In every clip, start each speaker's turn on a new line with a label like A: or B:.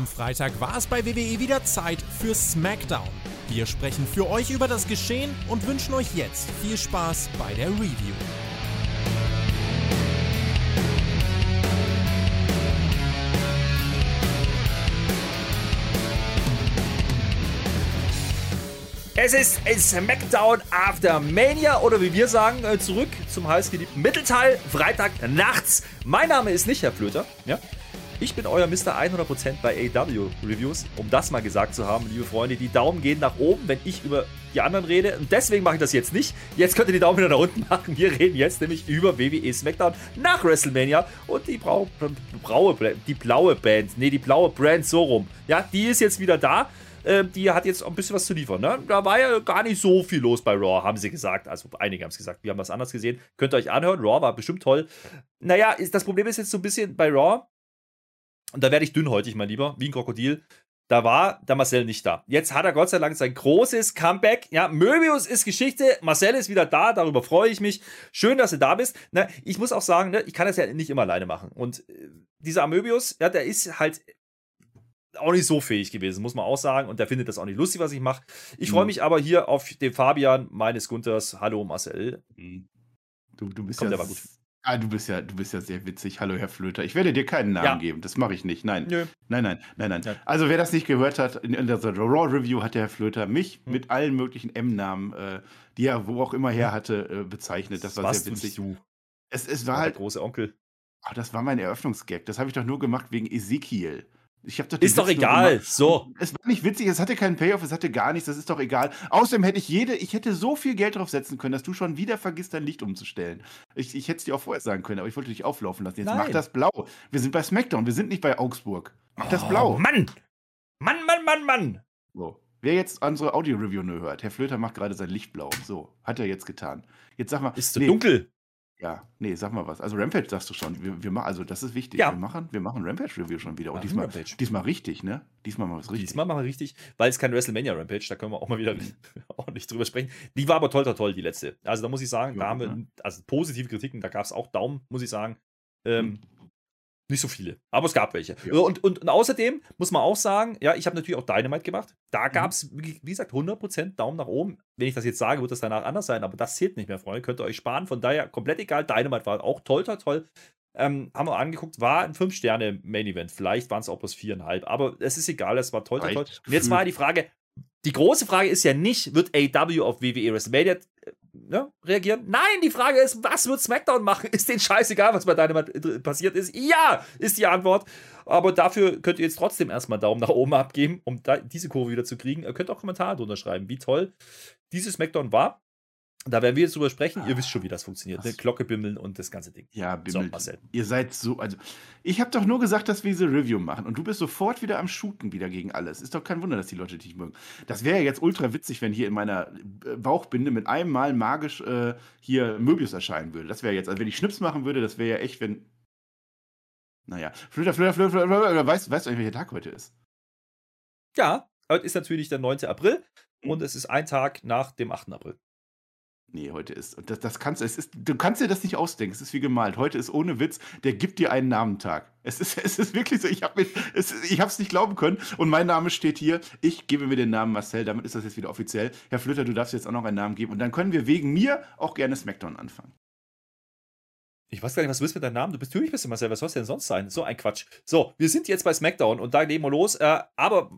A: Am Freitag war es bei WWE wieder Zeit für SmackDown. Wir sprechen für euch über das Geschehen und wünschen euch jetzt viel Spaß bei der Review.
B: Es ist SmackDown After Mania oder wie wir sagen, äh, zurück zum heißgeliebten Mittelteil, Freitag nachts. Mein Name ist nicht Herr Flöter, ja. Ich bin euer Mr. 100% bei AW Reviews, um das mal gesagt zu haben, liebe Freunde. Die Daumen gehen nach oben, wenn ich über die anderen rede. Und deswegen mache ich das jetzt nicht. Jetzt könnt ihr die Daumen wieder nach unten machen. Wir reden jetzt nämlich über WWE SmackDown nach WrestleMania. Und die, Brau, Braue, die blaue Band, nee, die blaue Brand so rum. Ja, die ist jetzt wieder da. Ähm, die hat jetzt ein bisschen was zu liefern. Ne? Da war ja gar nicht so viel los bei Raw, haben sie gesagt. Also einige haben es gesagt, wir haben was anderes gesehen. Könnt ihr euch anhören. Raw war bestimmt toll. Naja, ist, das Problem ist jetzt so ein bisschen bei Raw, und da werde ich dünnhäutig, mein Lieber, wie ein Krokodil. Da war der Marcel nicht da. Jetzt hat er Gott sei Dank sein großes Comeback. Ja, Möbius ist Geschichte. Marcel ist wieder da. Darüber freue ich mich. Schön, dass du da bist. Na, ich muss auch sagen, ne, ich kann das ja nicht immer alleine machen. Und äh, dieser Möbius, ja, der ist halt auch nicht so fähig gewesen, muss man auch sagen. Und der findet das auch nicht lustig, was ich mache. Ich freue mhm. mich aber hier auf den Fabian meines Gunters. Hallo Marcel.
C: Mhm. Du, du bist Kommt, ja gut. Ah, du bist ja, du bist ja sehr witzig. Hallo, Herr Flöter. Ich werde dir keinen Namen ja. geben. Das mache ich nicht. Nein. Nö. Nein, nein, nein, nein. Ja. Also, wer das nicht gehört hat, in, der Raw Review hat der Herr Flöter mich hm. mit allen möglichen M-Namen, äh, die er wo auch immer her hm. hatte, äh, bezeichnet. Das war Was sehr witzig. Du? Es, es war, war halt.
B: Der große Onkel.
C: Ach, das war mein Eröffnungsgag. Das habe ich doch nur gemacht wegen Ezekiel.
B: Ich doch ist doch egal. So.
C: Es war nicht witzig, es hatte keinen Payoff, es hatte gar nichts, das ist doch egal. Außerdem hätte ich jede, ich hätte so viel Geld drauf setzen können, dass du schon wieder vergisst, dein Licht umzustellen. Ich, ich hätte es dir auch vorher sagen können, aber ich wollte dich auflaufen lassen. Jetzt Nein. mach das blau. Wir sind bei SmackDown, wir sind nicht bei Augsburg. Mach oh, das blau.
B: Mann! Mann, Mann, Mann, Mann!
C: So. Wer jetzt unsere Audio-Review nur hört, Herr Flöter macht gerade sein Licht blau. So, hat er jetzt getan. Jetzt sag mal.
B: Ist zu nee, dunkel.
C: Ja, nee, sag mal was. Also Rampage sagst du schon. Wir, wir machen, also das ist wichtig. Ja. Wir machen, wir machen Rampage-Review schon wieder. Und diesmal, diesmal richtig, ne? Diesmal machen wir es richtig.
B: Diesmal machen wir richtig, weil es kein WrestleMania Rampage, da können wir auch mal wieder ordentlich drüber sprechen. Die war aber toll, toll, toll, die letzte. Also da muss ich sagen, ja, da haben wir, also positive Kritiken, da gab es auch Daumen, muss ich sagen. Ähm, hm. Nicht so viele, aber es gab welche. Ja. Und, und, und, außerdem muss man auch sagen, ja, ich habe natürlich auch Dynamite gemacht. Da gab es, mhm. wie gesagt, 100% Daumen nach oben. Wenn ich das jetzt sage, wird das danach anders sein, aber das zählt nicht mehr, Freunde. Könnt ihr euch sparen. Von daher komplett egal. Dynamite war auch toll, toll, toll. Ähm, haben wir angeguckt, war ein 5-Sterne-Main-Event. Vielleicht waren es auch bloß 4,5. Aber es ist egal, es war toll, toll, toll. Und jetzt war die Frage: Die große Frage ist ja nicht, wird AW auf WWE WrestleMania ne, reagieren? Nein, die Frage ist, was wird SmackDown machen? Ist denen scheißegal, was bei Dynamite passiert ist? Ja, ist die Antwort. Aber dafür könnt ihr jetzt trotzdem erstmal Daumen nach oben abgeben, um diese Kurve wieder zu kriegen. Ihr könnt auch Kommentare drunter schreiben, wie toll dieses SmackDown war. Da werden wir jetzt drüber sprechen. Ihr wisst schon, wie das funktioniert. Ne? Glocke bimmeln und das ganze Ding.
C: Ja, bimmelt. So, Ihr seid so, also ich habe doch nur gesagt, dass wir diese Review machen und du bist sofort wieder am Shooten wieder gegen alles. Ist doch kein Wunder, dass die Leute dich mögen. Das wäre ja jetzt ultra witzig, wenn hier in meiner äh, Bauchbinde mit einem Mal magisch äh, hier Möbius erscheinen würde. Das wäre jetzt, also wenn ich Schnips machen würde, das wäre ja echt, wenn. Naja, Flöter, Flöter, Flöter, Flöter, Flöter, weißt, weißt du eigentlich, welcher Tag heute ist?
B: Ja, heute ist natürlich der 9. April und mhm. es ist ein Tag nach dem 8. April.
C: Nee, heute ist. Das, das kannst es ist, du kannst dir das nicht ausdenken. Es ist wie gemalt. Heute ist ohne Witz, der gibt dir einen Namentag. Es ist, es ist wirklich so, ich habe es nicht glauben können. Und mein Name steht hier. Ich gebe mir den Namen Marcel, damit ist das jetzt wieder offiziell. Herr Flöter, du darfst jetzt auch noch einen Namen geben. Und dann können wir wegen mir auch gerne Smackdown anfangen.
B: Ich weiß gar nicht, was du willst mit deinem Namen? Du bist natürlich bist du Marcel, was soll es denn sonst sein? So ein Quatsch. So, wir sind jetzt bei SmackDown und da legen wir los. Äh, aber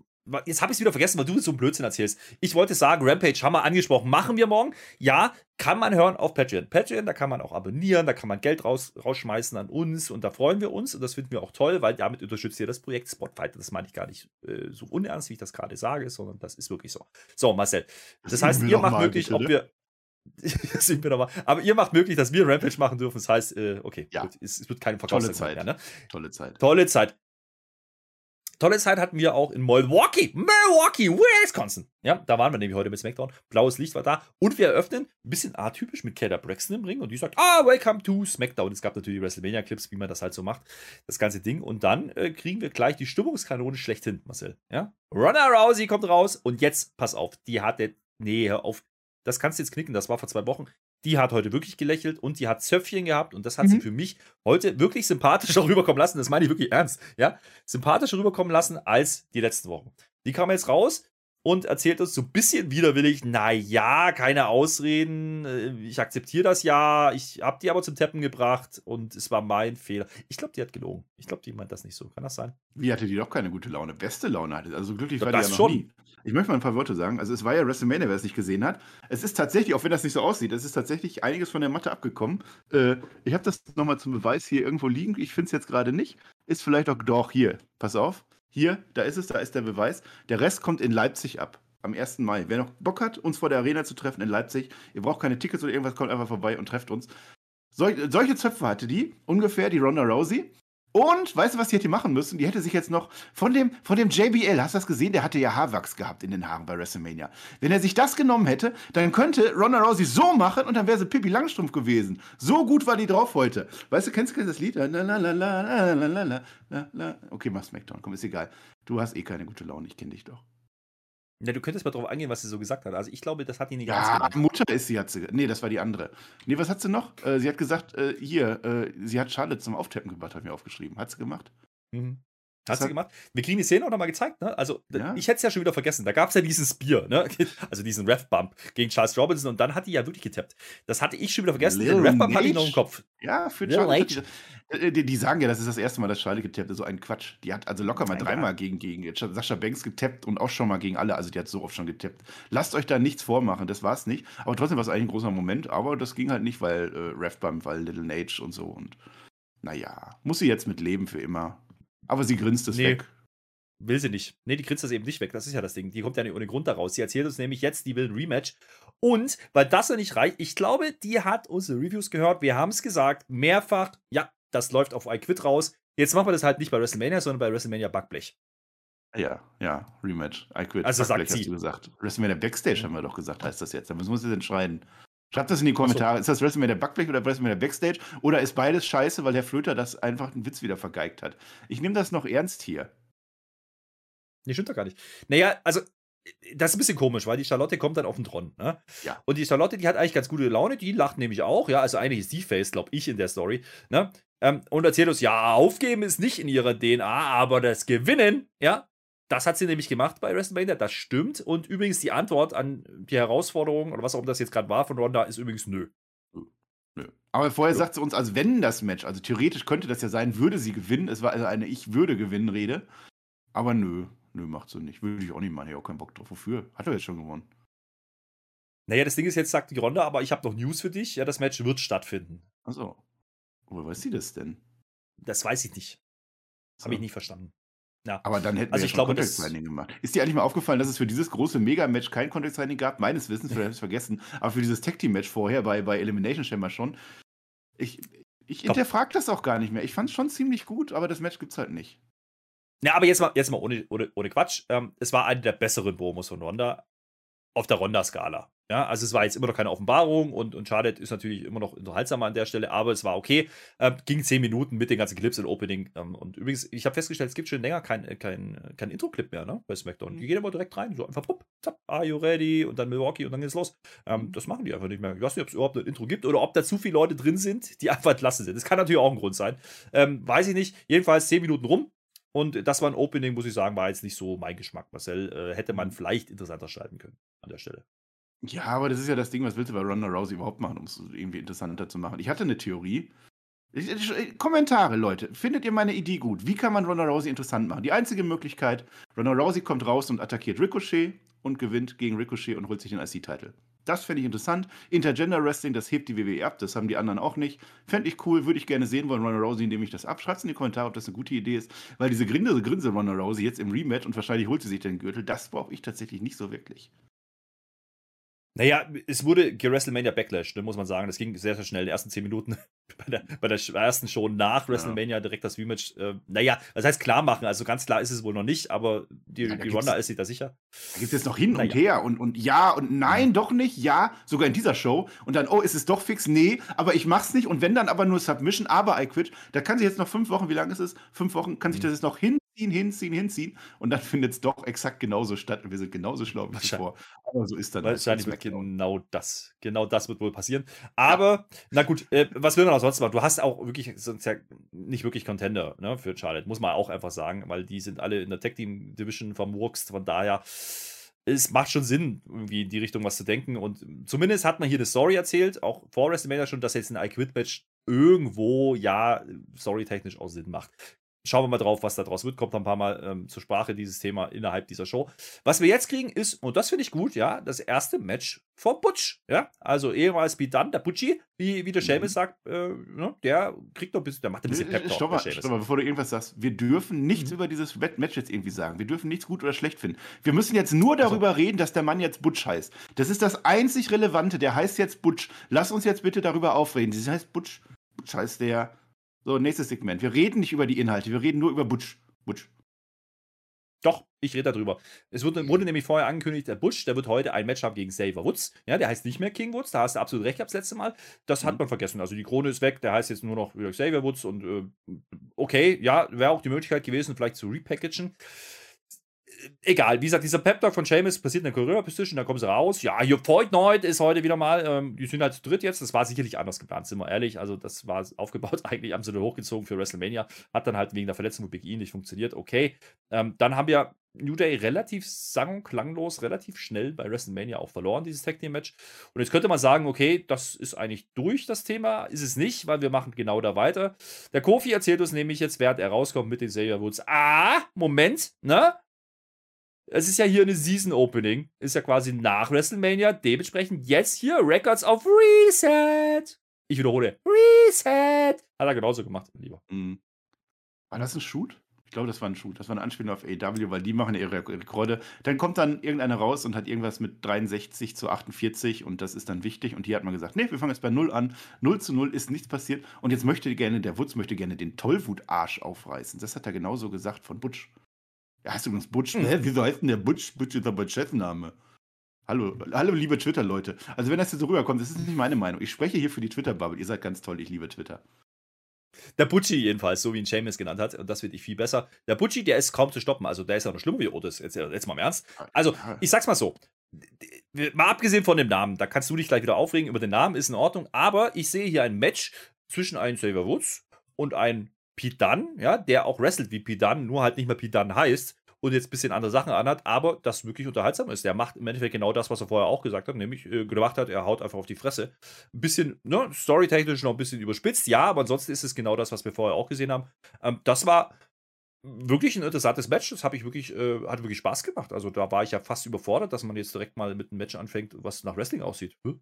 B: Jetzt habe ich es wieder vergessen, weil du so einen Blödsinn erzählst. Ich wollte sagen, Rampage haben wir angesprochen. Machen wir morgen? Ja, kann man hören auf Patreon. Patreon, da kann man auch abonnieren, da kann man Geld raus, rausschmeißen an uns und da freuen wir uns und das finden wir auch toll, weil damit unterstützt ihr das Projekt Spotfighter. Das meine ich gar nicht äh, so unernst, wie ich das gerade sage, sondern das ist wirklich so. So, Marcel. Das heißt, ihr macht möglich, bitte, ob ne? wir. sind wir nochmal. Aber ihr macht möglich, dass wir Rampage machen dürfen. Das heißt, äh, okay,
C: ja.
B: gut, es, wird keine Verkaufszeit
C: Tolle
B: Zeit.
C: Mehr, ne? Tolle Zeit.
B: Tolle Zeit. Tolle Zeit hatten wir auch in Milwaukee, Milwaukee, Wisconsin. Ja, da waren wir nämlich heute mit SmackDown. Blaues Licht war da. Und wir eröffnen, ein bisschen atypisch, mit Kayla Braxton im Ring. Und die sagt, ah, welcome to SmackDown. Es gab natürlich WrestleMania-Clips, wie man das halt so macht. Das ganze Ding. Und dann äh, kriegen wir gleich die Stimmungskanone schlechthin, Marcel. Ja? Ronda Rousey kommt raus. Und jetzt, pass auf, die hatte, nee, hör auf. Das kannst du jetzt knicken. Das war vor zwei Wochen. Die hat heute wirklich gelächelt und die hat Zöpfchen gehabt und das hat mhm. sie für mich heute wirklich sympathischer rüberkommen lassen. Das meine ich wirklich ernst, ja? Sympathischer rüberkommen lassen als die letzten Wochen. Die kam jetzt raus und erzählt uns so ein bisschen widerwillig, naja, keine Ausreden, äh, ich akzeptiere das ja, ich habe die aber zum Teppen gebracht und es war mein Fehler. Ich glaube, die hat gelogen. Ich glaube, die meint das nicht so. Kann das sein?
C: Wie hatte die doch keine gute Laune? Beste Laune hatte. Also glücklich war die ja noch schon. nie. Ich möchte mal ein paar Worte sagen. Also es war ja WrestleMania, wer es nicht gesehen hat. Es ist tatsächlich, auch wenn das nicht so aussieht, es ist tatsächlich einiges von der Matte abgekommen. Äh, ich habe das nochmal zum Beweis hier irgendwo liegen. Ich finde es jetzt gerade nicht. Ist vielleicht auch doch hier. Pass auf. Hier, da ist es, da ist der Beweis. Der Rest kommt in Leipzig ab. Am 1. Mai. Wer noch Bock hat, uns vor der Arena zu treffen in Leipzig, ihr braucht keine Tickets oder irgendwas, kommt einfach vorbei und trefft uns. Sol solche Zöpfe hatte die, ungefähr, die Ronda Rousey. Und weißt du, was die hätte machen müssen? Die hätte sich jetzt noch von dem, von dem JBL, hast du das gesehen? Der hatte ja Haarwachs gehabt in den Haaren bei WrestleMania. Wenn er sich das genommen hätte, dann könnte Ronda Rousey so machen und dann wäre sie Pippi Langstrumpf gewesen. So gut war die drauf heute. Weißt du, kennst du das Lied? Okay, mach Smackdown, komm, ist egal. Du hast eh keine gute Laune, ich kenne dich doch.
B: Ja, du könntest mal drauf eingehen, was sie so gesagt hat. Also ich glaube, das hat die nicht
C: ja, ernst gemeint. Mutter ist sie, hat sie. Nee, das war die andere. Nee, was hat sie noch? Äh, sie hat gesagt, äh, hier, äh, sie hat Charlotte zum Auftappen gebracht, hat mir aufgeschrieben. Hat sie gemacht.
B: Mhm. Hat sie gemacht. Wir kriegen die Szene auch nochmal gezeigt, ne? Also, ja. ich hätte es ja schon wieder vergessen. Da gab es ja diesen Spear, ne? Also diesen Ref-Bump gegen Charles Robinson und dann hat die ja wirklich getappt. Das hatte ich schon wieder vergessen.
C: Den Ref-Bump hatte ich noch im Kopf. Ja, für Charlotte. Die, die, die, sagen ja, das ist das erste Mal, dass Charlotte getappt hat. So ein Quatsch. Die hat also locker mal dreimal gegen, gegen Sascha Banks getappt und auch schon mal gegen alle. Also, die hat so oft schon getappt. Lasst euch da nichts vormachen, das war es nicht. Aber trotzdem war es eigentlich ein großer Moment. Aber das ging halt nicht, weil äh, Ref-Bump, weil Little Nage und so. Und naja, muss sie jetzt mit leben für immer. Aber sie grinst es nee. weg.
B: Will sie nicht. Nee, die grinst das eben nicht weg. Das ist ja das Ding. Die kommt ja nicht ohne Grund daraus. Sie erzählt uns nämlich jetzt, die will ein Rematch. Und weil das ja nicht reicht, ich glaube, die hat unsere Reviews gehört. Wir haben es gesagt, mehrfach. Ja, das läuft auf iQuit raus. Jetzt machen wir das halt nicht bei WrestleMania, sondern bei WrestleMania Backblech.
C: Ja, ja, Rematch.
B: I quit. Also Backblech, sagt
C: sie. hast du gesagt. WrestleMania Backstage haben wir doch gesagt, heißt das jetzt. Da müssen wir uns jetzt entscheiden. Schreibt das in die Kommentare. So. Ist das WrestleMania Backblech oder WrestleMania Backstage? Oder ist beides scheiße, weil der Flöter das einfach einen Witz wieder vergeigt hat? Ich nehme das noch ernst hier.
B: Nee, stimmt doch gar nicht. Naja, also, das ist ein bisschen komisch, weil die Charlotte kommt dann auf den Thron. Ne?
C: Ja.
B: Und die Charlotte, die hat eigentlich ganz gute Laune, die lacht nämlich auch. Ja, also eigentlich ist die Face, glaube ich, in der Story. Ne? Ähm, und erzählt uns, ja, aufgeben ist nicht in ihrer DNA, aber das Gewinnen, ja, das hat sie nämlich gemacht bei WrestleMania, das stimmt. Und übrigens die Antwort an die Herausforderung oder was auch immer das jetzt gerade war von Ronda ist übrigens nö.
C: Nö. Aber vorher so. sagt sie uns, als wenn das Match, also theoretisch könnte das ja sein, würde sie gewinnen. Es war also eine Ich würde gewinnen Rede. Aber nö, Nö, macht so nicht. Würde ich auch nicht machen. Ich habe auch keinen Bock drauf. Wofür? Hat er jetzt schon gewonnen.
B: Naja, das Ding ist jetzt, sagt die Ronda, aber ich habe noch News für dich. Ja, das Match wird stattfinden.
C: Achso. Woher weiß sie das denn?
B: Das weiß ich nicht. So. Habe ich nicht verstanden.
C: Ja. Aber dann hätten also wir ja schon Context Signing gemacht. Ist dir eigentlich mal aufgefallen, dass es für dieses große Mega-Match kein Context Signing gab? Meines Wissens, vielleicht habe ich es vergessen. Aber für dieses Tag Team Match vorher bei, bei Elimination Chamber schon. Ich, ich hinterfrage das auch gar nicht mehr. Ich fand es schon ziemlich gut, aber das Match gibt es halt nicht.
B: Ja, aber jetzt mal, jetzt mal ohne, ohne, ohne Quatsch. Ähm, es war eine der besseren Promos von Ronda auf der Ronda-Skala. Ja, also es war jetzt immer noch keine Offenbarung und, und Charlotte ist natürlich immer noch unterhaltsamer an der Stelle, aber es war okay. Ähm, ging zehn Minuten mit den ganzen Clips und Opening. Ähm, und übrigens, ich habe festgestellt, es gibt schon länger kein, äh, kein, kein Intro-Clip mehr ne, bei SmackDown. Die gehen immer direkt rein, so einfach, pup, zap, are you ready? Und dann Milwaukee und dann geht's los. Ähm, mhm. das machen die einfach nicht mehr. Ich weiß nicht, ob es überhaupt ein Intro gibt oder ob da zu viele Leute drin sind, die einfach entlassen sind. Das kann natürlich auch ein Grund sein. Ähm, weiß ich nicht. Jedenfalls zehn Minuten rum. Und das war ein Opening, muss ich sagen, war jetzt nicht so mein Geschmack. Marcel äh, hätte man mhm. vielleicht interessanter schalten können an der Stelle.
C: Ja, aber das ist ja das Ding, was willst du bei Ronda Rousey überhaupt machen, um es irgendwie interessanter zu machen? Ich hatte eine Theorie. Kommentare, Leute. Findet ihr meine Idee gut? Wie kann man Ronda Rousey interessant machen? Die einzige Möglichkeit, Ronda Rousey kommt raus und attackiert Ricochet und gewinnt gegen Ricochet und holt sich den IC-Title. Das fände ich interessant. Intergender Wrestling, das hebt die WWE ab, das haben die anderen auch nicht. Fände ich cool, würde ich gerne sehen wollen, Ronda Rousey, indem ich das ab. Schreibt in die Kommentare, ob das eine gute Idee ist, weil diese Grinse, Grinse Ronda Rousey jetzt im Rematch und wahrscheinlich holt sie sich den Gürtel, das brauche ich tatsächlich nicht so wirklich.
B: Naja, es wurde WrestleMania Backlash, ne, muss man sagen. Das ging sehr, sehr schnell. In den ersten zehn Minuten bei der, bei der ersten Show nach WrestleMania ja. direkt das Rematch. Äh, naja, das heißt klar machen. Also ganz klar ist es wohl noch nicht, aber die, ja, die Ronda ist sich da sicher.
C: Da gibt es jetzt noch hin naja. und her und, und ja und nein, mhm. doch nicht, ja, sogar in dieser Show. Und dann, oh, ist es doch fix? Nee, aber ich mach's nicht. Und wenn dann aber nur Submission, aber I quit, da kann sich jetzt noch fünf Wochen, wie lange ist es? Fünf Wochen, kann sich mhm. das jetzt noch hin hinziehen, hinziehen, hinziehen und dann findet es doch exakt genauso statt und wir sind genauso schlau wie zuvor. Aber so ist dann
B: halt Wahrscheinlich wird genau das, genau das wird wohl passieren. Aber, ja. na gut, äh, was will man auch sonst machen? Du hast auch wirklich, sonst ja nicht wirklich Contender ne, für Charlotte, muss man auch einfach sagen, weil die sind alle in der Tech Team Division vermurkst, von daher es macht schon Sinn, irgendwie in die Richtung was zu denken. Und zumindest hat man hier eine Story erzählt, auch vor WrestleMania schon, dass jetzt ein I-Quit-Match irgendwo, ja, storytechnisch auch Sinn macht. Schauen wir mal drauf, was da draus wird. Kommt ein paar Mal ähm, zur Sprache, dieses Thema innerhalb dieser Show. Was wir jetzt kriegen, ist, und das finde ich gut, ja, das erste Match vor Butch. Ja, also ehemals Dunn, der Butchie, wie, wie der Seamus mhm. sagt, äh, ne, der kriegt noch ein bisschen, der macht ein bisschen Pep
C: Stopp mal, stopp mal, bevor du irgendwas sagst. Wir dürfen nichts mhm. über dieses Match jetzt irgendwie sagen. Wir dürfen nichts gut oder schlecht finden. Wir müssen jetzt nur darüber also. reden, dass der Mann jetzt Butch heißt. Das ist das einzig Relevante. Der heißt jetzt Butch. Lass uns jetzt bitte darüber aufreden. Das heißt Butch. Butch heißt der so, nächstes Segment. Wir reden nicht über die Inhalte, wir reden nur über Butch. Butch.
B: Doch, ich rede darüber. Es wurde, wurde, nämlich vorher angekündigt, der Butch, der wird heute ein Match haben gegen Xavier Woods. Ja, der heißt nicht mehr King Woods, da hast du absolut recht gehabt das letzte Mal. Das mhm. hat man vergessen. Also die Krone ist weg, der heißt jetzt nur noch Xavier Woods und äh, okay, ja, wäre auch die Möglichkeit gewesen, vielleicht zu repackagen egal, wie gesagt, dieser Pep-Talk von Seamus passiert in der Courier-Position, da kommen sie raus. Ja, hier Voigtnoid ist heute wieder mal, ähm, die sind halt zu dritt jetzt. Das war sicherlich anders geplant, sind wir ehrlich. Also, das war aufgebaut, eigentlich haben sie nur hochgezogen für WrestleMania. Hat dann halt wegen der Verletzung mit Big E nicht funktioniert. Okay. Ähm, dann haben wir New Day relativ sang- und klanglos, relativ schnell bei WrestleMania auch verloren, dieses Tag Team Match. Und jetzt könnte man sagen, okay, das ist eigentlich durch das Thema. Ist es nicht, weil wir machen genau da weiter. Der Kofi erzählt uns nämlich jetzt, während er rauskommt mit den Xavier Woods. Ah, Moment, ne? Es ist ja hier eine Season Opening. Ist ja quasi nach WrestleMania. Dementsprechend jetzt hier Records of Reset. Ich wiederhole. Reset. Hat er genauso gemacht, mein Lieber. Mhm.
C: War das ein Shoot? Ich glaube, das war ein Shoot. Das war eine Anspielung auf AW, weil die machen ihre Rekorde. Dann kommt dann irgendeiner raus und hat irgendwas mit 63 zu 48 und das ist dann wichtig. Und hier hat man gesagt, nee, wir fangen jetzt bei 0 an. 0 zu 0 ist nichts passiert. Und jetzt möchte gerne, der Wutz möchte gerne den Tollwut-Arsch aufreißen. Das hat er genauso gesagt von Butch. Ja, hast du übrigens Butch? Hm. Hä, wieso heißt denn der Butch? Butch ist aber Chefname. Hallo, hallo, liebe Twitter-Leute. Also, wenn das jetzt so rüberkommt, das ist nicht meine Meinung. Ich spreche hier für die Twitter-Bubble. Ihr seid ganz toll, ich liebe Twitter.
B: Der Butchi jedenfalls, so wie ihn Seamus genannt hat, und das finde ich viel besser. Der Butchi, der ist kaum zu stoppen. Also, der ist ja noch schlimmer wie Otis. Jetzt, jetzt mal im Ernst. Also, ich sag's mal so. Mal abgesehen von dem Namen, da kannst du dich gleich wieder aufregen über den Namen, ist in Ordnung. Aber ich sehe hier ein Match zwischen einem Xavier Woods und einem Pete Dunn, ja, der auch wrestelt wie Pete Dunn, nur halt nicht mehr Pete Dunn heißt und jetzt ein bisschen andere Sachen anhat, aber das wirklich unterhaltsam ist. Der macht im Endeffekt genau das, was er vorher auch gesagt hat, nämlich äh, gemacht hat, er haut einfach auf die Fresse. Ein bisschen, ne, storytechnisch noch ein bisschen überspitzt, ja, aber ansonsten ist es genau das, was wir vorher auch gesehen haben. Ähm, das war wirklich ein interessantes Match. Das habe ich wirklich, äh, hat wirklich Spaß gemacht. Also da war ich ja fast überfordert, dass man jetzt direkt mal mit einem Match anfängt, was nach Wrestling aussieht. Hm?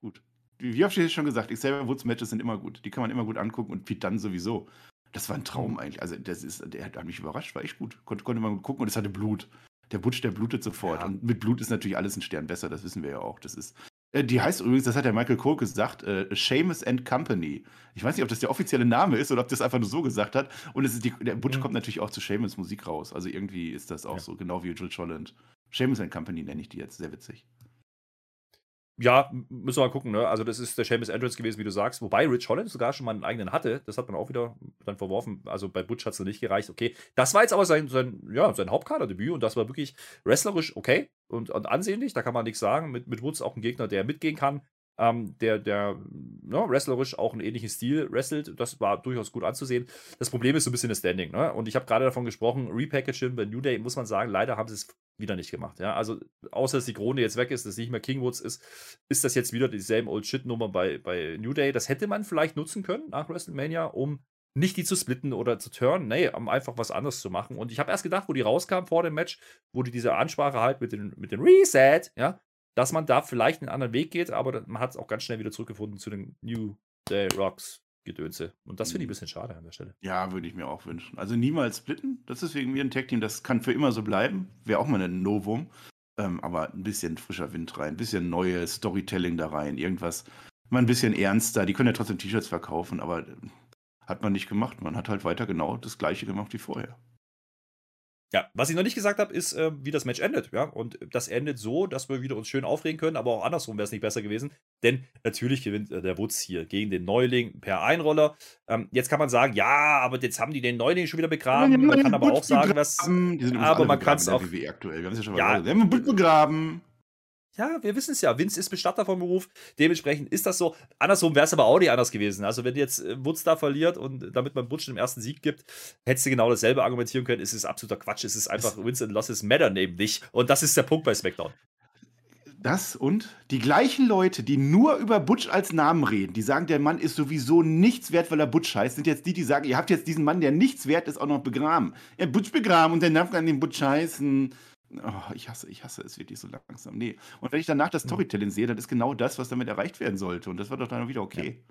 C: Gut. Wie oft ich schon gesagt, ich selber Woods Matches sind immer gut. Die kann man immer gut angucken und Pete dann sowieso. Das war ein Traum mhm. eigentlich. Also, das ist, der hat mich überrascht, war echt gut. Konnte, konnte man gucken und es hatte Blut. Der Butch, der blutet sofort. Ja. Und mit Blut ist natürlich alles ein Stern besser, das wissen wir ja auch. Das ist. Äh, die heißt übrigens, das hat der Michael Cole gesagt, äh, Seamus and Company. Ich weiß nicht, ob das der offizielle Name ist oder ob das einfach nur so gesagt hat. Und es ist die, der Butch mhm. kommt natürlich auch zu Seamus Musik raus. Also irgendwie ist das auch ja. so, genau wie Jill Holland. Seamus and Company nenne ich die jetzt, sehr witzig.
B: Ja, müssen wir mal gucken, ne? Also, das ist der Seamus Entrance gewesen, wie du sagst. Wobei Rich Holland sogar schon mal einen eigenen hatte. Das hat man auch wieder dann verworfen. Also bei Butch hat es nicht gereicht. Okay. Das war jetzt aber sein, sein, ja, sein Hauptkaderdebüt und das war wirklich wrestlerisch okay und, und ansehnlich. Da kann man nichts sagen. Mit, mit Woods auch ein Gegner, der mitgehen kann. Ähm, der, der ne, wrestlerisch auch einen ähnlichen Stil wrestelt. Das war durchaus gut anzusehen. Das Problem ist so ein bisschen das Standing. Ne? Und ich habe gerade davon gesprochen, Repackaging bei New Day, muss man sagen, leider haben sie es wieder nicht gemacht. Ja? Also, außer dass die Krone jetzt weg ist, dass nicht mehr Kingwoods ist, ist das jetzt wieder dieselben Old Shit-Nummer bei, bei New Day. Das hätte man vielleicht nutzen können nach WrestleMania, um nicht die zu splitten oder zu turnen, nee, um einfach was anderes zu machen. Und ich habe erst gedacht, wo die rauskam vor dem Match, wo die diese Ansprache halt mit, den, mit dem Reset, ja, dass man da vielleicht einen anderen Weg geht, aber man hat es auch ganz schnell wieder zurückgefunden zu den New Day Rocks. Gedönse. Und das finde ich ein mhm. bisschen schade an der Stelle.
C: Ja, würde ich mir auch wünschen. Also niemals splitten. Das ist wegen mir ein Tag-Team, das kann für immer so bleiben. Wäre auch mal ein Novum. Ähm, aber ein bisschen frischer Wind rein, ein bisschen neues Storytelling da rein, irgendwas mal ein bisschen ernster. Die können ja trotzdem T-Shirts verkaufen, aber hat man nicht gemacht. Man hat halt weiter genau das gleiche gemacht wie vorher.
B: Ja, was ich noch nicht gesagt habe, ist, äh, wie das Match endet. Ja, und das endet so, dass wir wieder uns schön aufregen können, aber auch andersrum wäre es nicht besser gewesen. Denn natürlich gewinnt äh, der Woods hier gegen den Neuling per Einroller. Ähm, jetzt kann man sagen, ja, aber jetzt haben die den Neuling schon wieder begraben. Man kann aber auch sagen, was. Aber man kann es auch.
C: Aktuell. Wir haben es ja schon mal ja, wir haben Butt begraben.
B: Ja, wir wissen es ja. Vince ist Bestatter vom Beruf. Dementsprechend ist das so. Andersrum wäre es aber auch nicht anders gewesen. Also, wenn jetzt äh, Woods da verliert und damit man Butch den ersten Sieg gibt, hättest du genau dasselbe argumentieren können. Es ist absoluter Quatsch. Es ist einfach Wins and Losses matter neben dich. Und das ist der Punkt bei SmackDown.
C: Das und die gleichen Leute, die nur über Butch als Namen reden, die sagen, der Mann ist sowieso nichts wert, weil er Butch heißt, sind jetzt die, die sagen, ihr habt jetzt diesen Mann, der nichts wert ist, auch noch begraben. Ja, Butch begraben und der darf an den Butch heißen. Oh, ich hasse, ich hasse es wirklich so langsam. Nee. Und wenn ich danach das hm. Storytelling sehe, dann ist genau das, was damit erreicht werden sollte. Und das war doch dann wieder okay.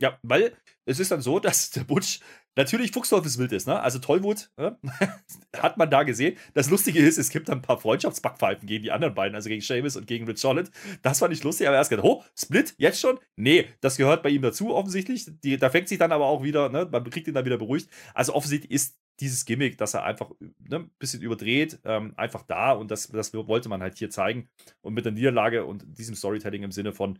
B: Ja. ja weil es ist dann so, dass der Butch natürlich Fuchsteufelswild ist, ne? Also Tollwut ne? hat man da gesehen. Das Lustige ist, es gibt dann ein paar Freundschaftsbackpfeifen gegen die anderen beiden, also gegen Seamus und gegen Rich Charlotte. Das fand ich lustig, aber erst gedacht, oh, Split, jetzt schon? Nee, das gehört bei ihm dazu offensichtlich. Die, da fängt sich dann aber auch wieder, ne? Man kriegt ihn dann wieder beruhigt. Also offensichtlich ist dieses Gimmick, dass er einfach ne, ein bisschen überdreht, ähm, einfach da und das, das wollte man halt hier zeigen. Und mit der Niederlage und diesem Storytelling im Sinne von,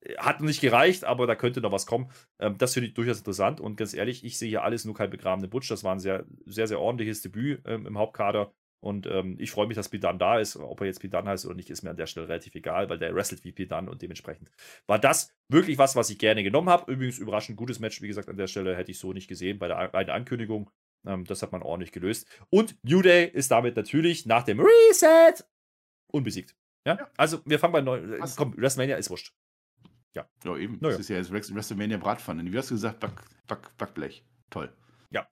B: äh, hat nicht gereicht, aber da könnte noch was kommen. Ähm, das finde ich durchaus interessant und ganz ehrlich, ich sehe hier alles nur kein begrabene Butch. Das war ein sehr, sehr, sehr ordentliches Debüt ähm, im Hauptkader. Und ähm, ich freue mich, dass Pidan da ist. Ob er jetzt Pidan heißt oder nicht, ist mir an der Stelle relativ egal, weil der wrestelt wie Pidan und dementsprechend war das wirklich was, was ich gerne genommen habe. Übrigens überraschend gutes Match, wie gesagt, an der Stelle hätte ich so nicht gesehen bei der, bei der Ankündigung. Ähm, das hat man ordentlich gelöst. Und New Day ist damit natürlich nach dem Reset unbesiegt. Ja? ja. Also, wir fangen bei neu. Äh, komm, WrestleMania ist wurscht.
C: Ja. Ja, eben. Naja. Das ist ja jetzt WrestleMania Bratpfanne. Wie hast du gesagt? Back, Back, Backblech. Toll.
B: Ja.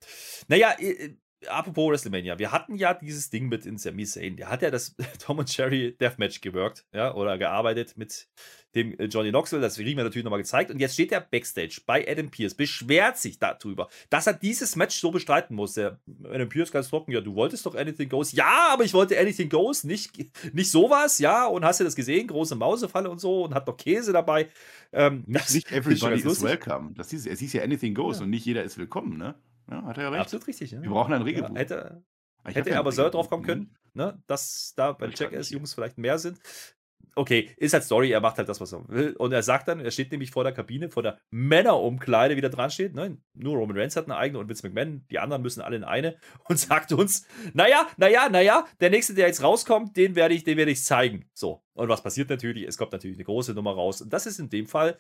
B: Naja, äh, apropos WrestleMania, wir hatten ja dieses Ding mit in Sami Zayn. Der hat ja das Tom und Jerry Deathmatch gewirkt, ja, oder gearbeitet mit dem äh, Johnny Knoxville. Das kriegen wir natürlich nochmal gezeigt. Und jetzt steht er Backstage bei Adam Pierce, beschwert sich darüber, dass er dieses Match so bestreiten muss. Der Adam Pierce ganz trocken, ja, du wolltest doch Anything Goes. Ja, aber ich wollte Anything Goes, nicht, nicht sowas, ja. Und hast du das gesehen? Große Mausefalle und so und hat noch Käse dabei.
C: Ähm, nicht, nicht everybody is welcome. Das hieß, es hieß ja Anything Goes ja. und nicht jeder ist willkommen, ne? Ja, hat er ja recht.
B: Absolut richtig. Ja.
C: Wir brauchen ein Regelbuch.
B: Ja, hätte, hätte er aber selber drauf kommen können, ne? dass da bei Jackass Jungs vielleicht mehr sind. Okay, ist halt Story, er macht halt das, was er will. Und er sagt dann, er steht nämlich vor der Kabine, vor der Männerumkleide, wie da dran steht. Ne? Nur Roman Reigns hat eine eigene und Vince McMahon, die anderen müssen alle in eine und sagt uns, naja, naja, naja, der nächste, der jetzt rauskommt, den werde ich, den werde ich zeigen. So. Und was passiert natürlich? Es kommt natürlich eine große Nummer raus. Und das ist in dem Fall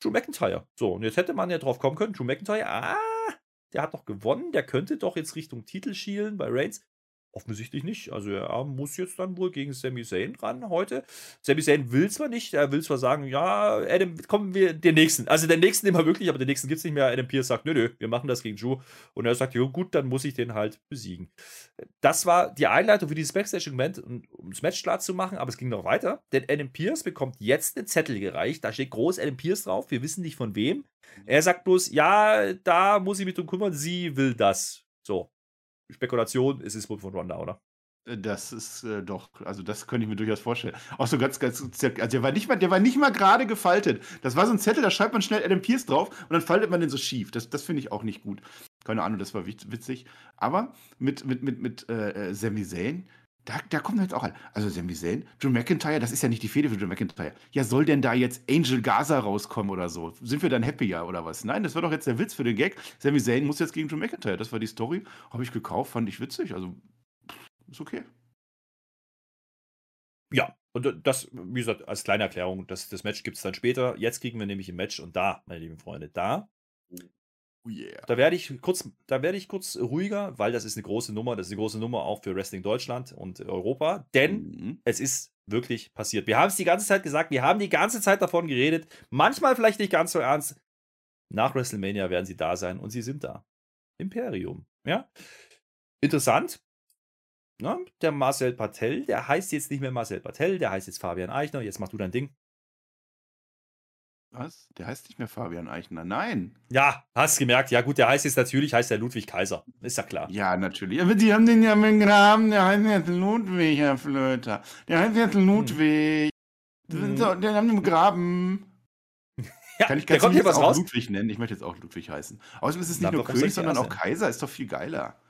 B: Drew McIntyre. So, und jetzt hätte man ja drauf kommen können, Drew McIntyre, ah, der hat doch gewonnen, der könnte doch jetzt Richtung Titel schielen bei Reigns. Offensichtlich nicht. Also er muss jetzt dann wohl gegen Sami Zayn ran heute. Sami Zayn will zwar nicht, er will zwar sagen, ja, Adam, kommen wir den nächsten. Also den nächsten immer wirklich, aber den nächsten gibt es nicht mehr. Adam Pierce sagt, nö, nö, wir machen das gegen Drew. Und er sagt, ja gut, dann muss ich den halt besiegen. Das war die Einleitung für dieses Backstage-Segment, um das Match klar zu machen, aber es ging noch weiter. Denn Adam Pierce bekommt jetzt einen Zettel gereicht. Da steht groß Adam Pierce drauf. Wir wissen nicht von wem. Er sagt bloß, ja, da muss ich mich drum kümmern, sie will das. So. Spekulation, es ist wohl von Ronda, oder?
C: Äh, das ist äh, doch, also das könnte ich mir durchaus vorstellen. Auch so ganz, ganz, also der war nicht mal, der war nicht mal gerade gefaltet. Das war so ein Zettel, da schreibt man schnell Adam Pierce drauf und dann faltet man den so schief. Das, das finde ich auch nicht gut. Keine Ahnung, das war witzig. Aber mit, mit, mit, mit äh, äh Sami Zayn, da, da kommt jetzt auch an. Also Sami Zayn, Drew McIntyre, das ist ja nicht die Fehde für Drew McIntyre. Ja, soll denn da jetzt Angel Gaza rauskommen oder so? Sind wir dann happier oder was? Nein, das war doch jetzt der Witz für den Gag. Sami Zayn muss jetzt gegen Drew McIntyre. Das war die Story. Habe ich gekauft, fand ich witzig. Also, ist okay.
B: Ja, und das, wie gesagt, als kleine Erklärung, das, das Match gibt es dann später. Jetzt kriegen wir nämlich ein Match und da, meine lieben Freunde, da Oh yeah. Da werde ich kurz, da werde ich kurz ruhiger, weil das ist eine große Nummer. Das ist eine große Nummer auch für Wrestling Deutschland und Europa, denn mhm. es ist wirklich passiert. Wir haben es die ganze Zeit gesagt, wir haben die ganze Zeit davon geredet. Manchmal vielleicht nicht ganz so ernst. Nach WrestleMania werden sie da sein und sie sind da. Imperium, ja. Interessant. Na, ne? der Marcel Patel, der heißt jetzt nicht mehr Marcel Patel, der heißt jetzt Fabian Eichner. Jetzt mach du dein Ding.
C: Was? Der heißt nicht mehr Fabian Eichner. Nein.
B: Ja, hast gemerkt. Ja, gut, der heißt jetzt natürlich, heißt der Ludwig Kaiser. Ist ja klar.
C: Ja, natürlich. Aber die haben den ja begraben. Der heißt jetzt Ludwig, Herr Flöter. Der heißt jetzt Ludwig. Hm. So, den haben die begraben. Ja, Kann ich ganz kommt hier was auch raus? Ludwig nennen. Ich möchte jetzt auch Ludwig heißen. Außerdem ist es nicht Na, nur König, sondern auch Kaiser. Ist doch viel geiler.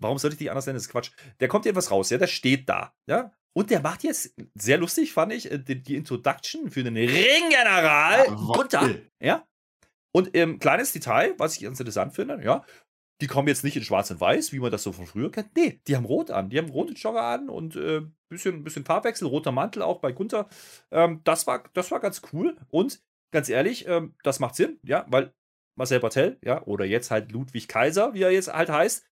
B: Warum sollte ich die anders nennen? Das ist Quatsch. Der kommt jedenfalls raus, ja, der steht da, ja. Und der macht jetzt, sehr lustig fand ich, äh, die, die Introduction für den Ringgeneral Gunther, ja. Und ähm, kleines Detail, was ich ganz interessant finde, ja, die kommen jetzt nicht in schwarz und weiß, wie man das so von früher kennt. Nee, die haben rot an. Die haben rote Jogger an und äh, bisschen, bisschen Farbwechsel, roter Mantel auch bei Gunther. Ähm, das, war, das war ganz cool. Und ganz ehrlich, ähm, das macht Sinn, ja, weil Marcel Bartel, ja, oder jetzt halt Ludwig Kaiser, wie er jetzt halt heißt,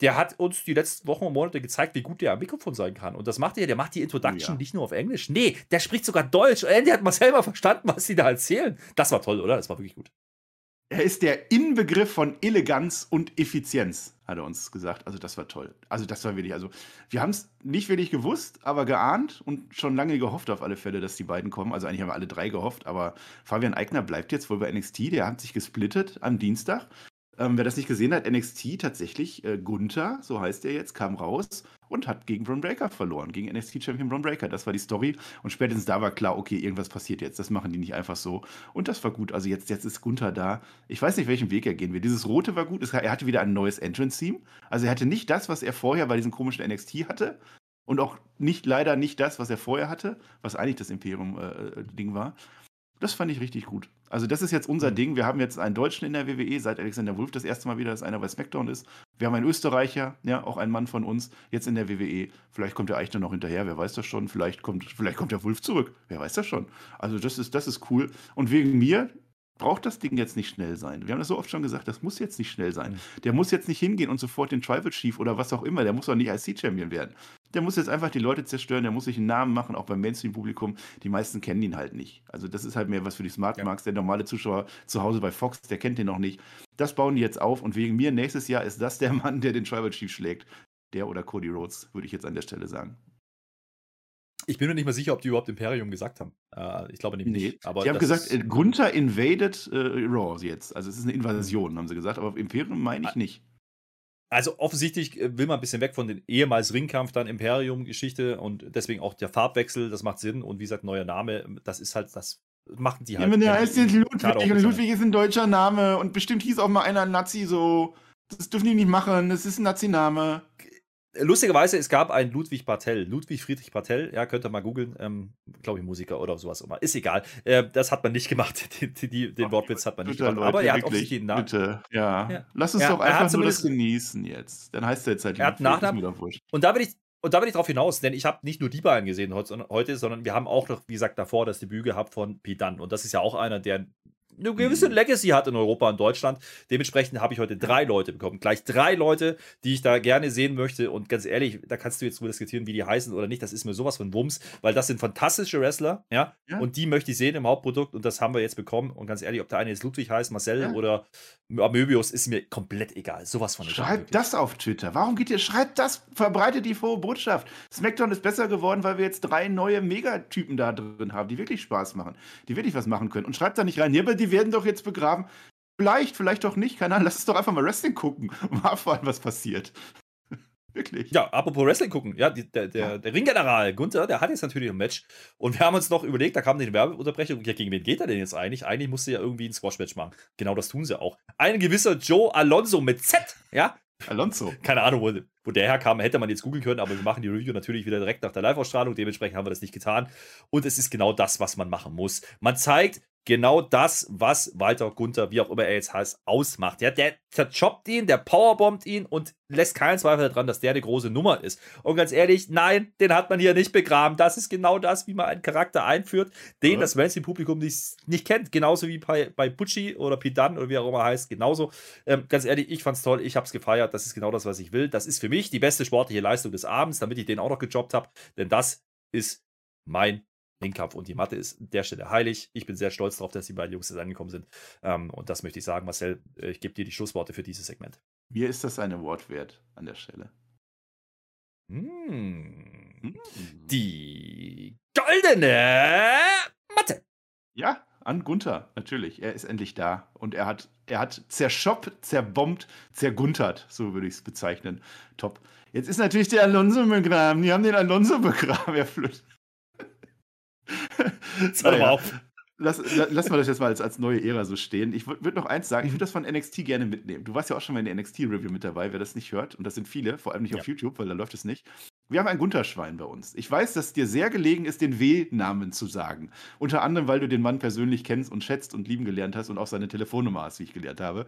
B: der hat uns die letzten Wochen und Monate gezeigt, wie gut der am Mikrofon sein kann. Und das macht er, der macht die Introduction ja. nicht nur auf Englisch. Nee, der spricht sogar Deutsch. Und Andy hat mal selber verstanden, was sie da erzählen. Das war toll, oder? Das war wirklich gut.
C: Er ist der Inbegriff von Eleganz und Effizienz, hat er uns gesagt. Also das war toll. Also das war wirklich, also wir haben es nicht wirklich gewusst, aber geahnt und schon lange gehofft auf alle Fälle, dass die beiden kommen. Also eigentlich haben wir alle drei gehofft, aber Fabian Eigner bleibt jetzt wohl bei NXT. Der hat sich gesplittet am Dienstag ähm, wer das nicht gesehen hat, NXT tatsächlich, äh, Gunther, so heißt er jetzt, kam raus und hat gegen Braun Breaker verloren, gegen NXT-Champion Braun Breaker. Das war die Story. Und spätestens da war klar, okay, irgendwas passiert jetzt. Das machen die nicht einfach so. Und das war gut. Also jetzt, jetzt ist Gunther da. Ich weiß nicht, welchen Weg er gehen will. Dieses Rote war gut. Er hatte wieder ein neues Entrance-Theme. Also er hatte nicht das, was er vorher bei diesem komischen NXT hatte. Und auch nicht, leider nicht das, was er vorher hatte, was eigentlich das Imperium-Ding äh, war. Das fand ich richtig gut. Also, das ist jetzt unser mhm. Ding. Wir haben jetzt einen Deutschen in der WWE, seit Alexander Wolf das erste Mal wieder, dass einer bei SmackDown ist. Wir haben einen Österreicher, ja, auch ein Mann von uns, jetzt in der WWE. Vielleicht kommt der Eichner noch hinterher, wer weiß das schon. Vielleicht kommt, vielleicht kommt der Wolf zurück, wer weiß das schon. Also, das ist, das ist cool. Und wegen mir, braucht das Ding jetzt nicht schnell sein. Wir haben das so oft schon gesagt, das muss jetzt nicht schnell sein. Mhm. Der muss jetzt nicht hingehen und sofort den Tribal Chief oder was auch immer, der muss doch nicht IC-Champion werden. Der muss jetzt einfach die Leute zerstören, der muss sich einen Namen machen, auch beim Mainstream-Publikum. Die meisten kennen ihn halt nicht. Also das ist halt mehr was für die Smart Marks. Ja. Der normale Zuschauer zu Hause bei Fox, der kennt den noch nicht. Das bauen die jetzt auf und wegen mir nächstes Jahr ist das der Mann, der den Tribal Chief schlägt. Der oder Cody Rhodes, würde ich jetzt an der Stelle sagen.
B: Ich bin mir nicht mal sicher, ob die überhaupt Imperium gesagt haben. Äh, ich glaube nämlich
C: nee. nicht. Aber die haben gesagt, äh, Gunther invaded äh, Raw jetzt. Also es ist eine Invasion, haben sie gesagt. Aber Imperium meine ich nicht.
B: Also offensichtlich äh, will man ein bisschen weg von den ehemals Ringkampf, dann Imperium-Geschichte und deswegen auch der Farbwechsel, das macht Sinn. Und wie gesagt, neuer Name, das ist halt, das machen die halt.
C: Ja, der heißt jetzt Ludwig und Ludwig ist ein deutscher Name und bestimmt hieß auch mal einer Nazi so. Das dürfen die nicht machen, das ist ein Nazi-Name.
B: Lustigerweise, es gab einen Ludwig Bartell, Ludwig Friedrich Bartell, ja, könnt ihr mal googeln, ähm, glaube ich, Musiker oder sowas immer. Ist egal. Äh, das hat man nicht gemacht. Die, die, den Ach, Wortwitz hat man nicht gemacht.
C: Leute, aber er hat offensichtlich den Namen. Bitte, ja. ja. Lass uns ja, doch einfach nur das genießen jetzt. Dann heißt er jetzt halt
B: er hat Nachnamen. Und da will ich. Und da will ich drauf hinaus, denn ich habe nicht nur die beiden gesehen heute, sondern wir haben auch noch, wie gesagt, davor das Debüt gehabt von Pidan. Und das ist ja auch einer, der eine gewisse Legacy hat in Europa und Deutschland. Dementsprechend habe ich heute drei Leute bekommen. Gleich drei Leute, die ich da gerne sehen möchte. Und ganz ehrlich, da kannst du jetzt nur diskutieren, wie die heißen oder nicht. Das ist mir sowas von Wumms, weil das sind fantastische Wrestler, ja. ja. Und die möchte ich sehen im Hauptprodukt und das haben wir jetzt bekommen. Und ganz ehrlich, ob der eine jetzt Ludwig heißt, Marcel ja. oder Möbius, ist mir komplett egal. Sowas von
C: egal. Schreibt das auf Twitter. Warum geht ihr? Schreibt das, verbreitet die frohe Botschaft. SmackDown ist besser geworden, weil wir jetzt drei neue Megatypen da drin haben, die wirklich Spaß machen, die wirklich was machen können. Und schreibt da nicht rein, ja, aber die werden doch jetzt begraben. Vielleicht, vielleicht doch nicht, keine Ahnung. Lass uns doch einfach mal Wrestling gucken und mal erfahren, was passiert. Wirklich.
B: Ja, apropos Wrestling gucken. Ja, die, der, der, ja. der Ringgeneral Gunther, der hat jetzt natürlich ein Match. Und wir haben uns noch überlegt, da kam eine Werbeunterbrechung. Ja, gegen wen geht er denn jetzt eigentlich? Eigentlich musste ja irgendwie ein Squash-Match machen. Genau das tun sie auch. Ein gewisser Joe Alonso mit Z, ja.
C: Alonso.
B: Keine Ahnung, wo, wo der herkam, hätte man jetzt googeln können, aber wir machen die Review natürlich wieder direkt nach der Live-Ausstrahlung. Dementsprechend haben wir das nicht getan. Und es ist genau das, was man machen muss. Man zeigt, genau das, was Walter Gunther, wie auch immer er jetzt heißt, ausmacht. Ja, der zerchoppt ihn, der powerbombt ihn und lässt keinen Zweifel daran, dass der eine große Nummer ist. Und ganz ehrlich, nein, den hat man hier nicht begraben. Das ist genau das, wie man einen Charakter einführt, den ja. das Mainstream-Publikum nicht, nicht kennt. Genauso wie bei, bei Butchie oder Pidan oder wie auch immer heißt. Genauso. Ähm, ganz ehrlich, ich fand's toll, ich hab's gefeiert. Das ist genau das, was ich will. Das ist für mich die beste sportliche Leistung des Abends, damit ich den auch noch gejobbt habe. Denn das ist mein Ringkampf und die Matte ist an der Stelle heilig. Ich bin sehr stolz darauf, dass die beiden Jungs jetzt angekommen sind. Ähm, und das möchte ich sagen, Marcel. Äh, ich gebe dir die Schlussworte für dieses Segment.
C: Mir ist das ein Award wert an der Stelle.
B: Hm. Hm. Die goldene Matte.
C: Ja, an Gunther, natürlich. Er ist endlich da. Und er hat, er hat zerschoppt, zerbombt, zerguntert, so würde ich es bezeichnen. Top. Jetzt ist natürlich der Alonso begraben. Die haben den Alonso begraben, er flüchtet.
B: Hör mal auf.
C: lass, lass mal das jetzt mal als, als neue Ära so stehen. Ich würde noch eins sagen, ich würde das von NXT gerne mitnehmen. Du warst ja auch schon mal in der NXT-Review mit dabei, wer das nicht hört. Und das sind viele, vor allem nicht ja. auf YouTube, weil da läuft es nicht. Wir haben ein Gunterschwein bei uns. Ich weiß, dass es dir sehr gelegen ist, den W-Namen zu sagen. Unter anderem, weil du den Mann persönlich kennst und schätzt und lieben gelernt hast und auch seine Telefonnummer hast, wie ich gelernt habe.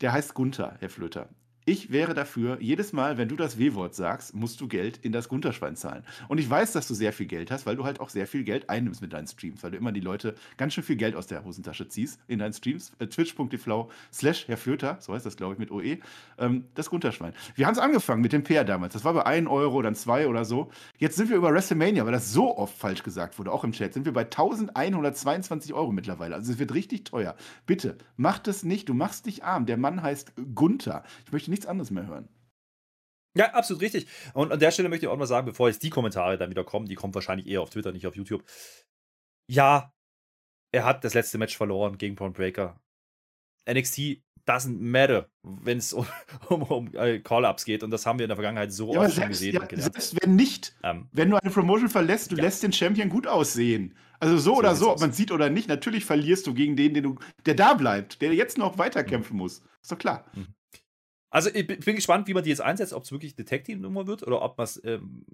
C: Der heißt Gunther, Herr Flöter. Ich wäre dafür, jedes Mal, wenn du das W-Wort sagst, musst du Geld in das Gunterschwein zahlen. Und ich weiß, dass du sehr viel Geld hast, weil du halt auch sehr viel Geld einnimmst mit deinen Streams, weil du immer die Leute ganz schön viel Geld aus der Hosentasche ziehst in deinen Streams. Äh, Twitch.tv slash Herr Flöter, so heißt das, glaube ich, mit OE, ähm, das Gunterschwein. Wir haben es angefangen mit dem Peer damals. Das war bei 1 Euro, dann 2 oder so. Jetzt sind wir über WrestleMania, weil das so oft falsch gesagt wurde, auch im Chat, sind wir bei 1122 Euro mittlerweile. Also es wird richtig teuer. Bitte, mach das nicht. Du machst dich arm. Der Mann heißt Gunther. Ich möchte nicht nichts anderes mehr hören.
B: Ja, absolut richtig. Und an der Stelle möchte ich auch mal sagen, bevor jetzt die Kommentare dann wieder kommen, die kommen wahrscheinlich eher auf Twitter, nicht auf YouTube. Ja, er hat das letzte Match verloren gegen Braun Breaker. NXT doesn't matter, wenn es um, um, um äh, Call-Ups geht. Und das haben wir in der Vergangenheit so
C: ja, oft schon gesehen. Ja, selbst wenn nicht, ähm, wenn du eine Promotion verlässt, du ja. lässt den Champion gut aussehen. Also so, so oder so, ob man sieht oder nicht, natürlich verlierst du gegen den, den du, der da bleibt, der jetzt noch weiterkämpfen mhm. muss. Ist doch klar. Mhm.
B: Also ich bin gespannt, wie man die jetzt einsetzt, ob es wirklich Detective-Nummer wird oder ob man es ähm,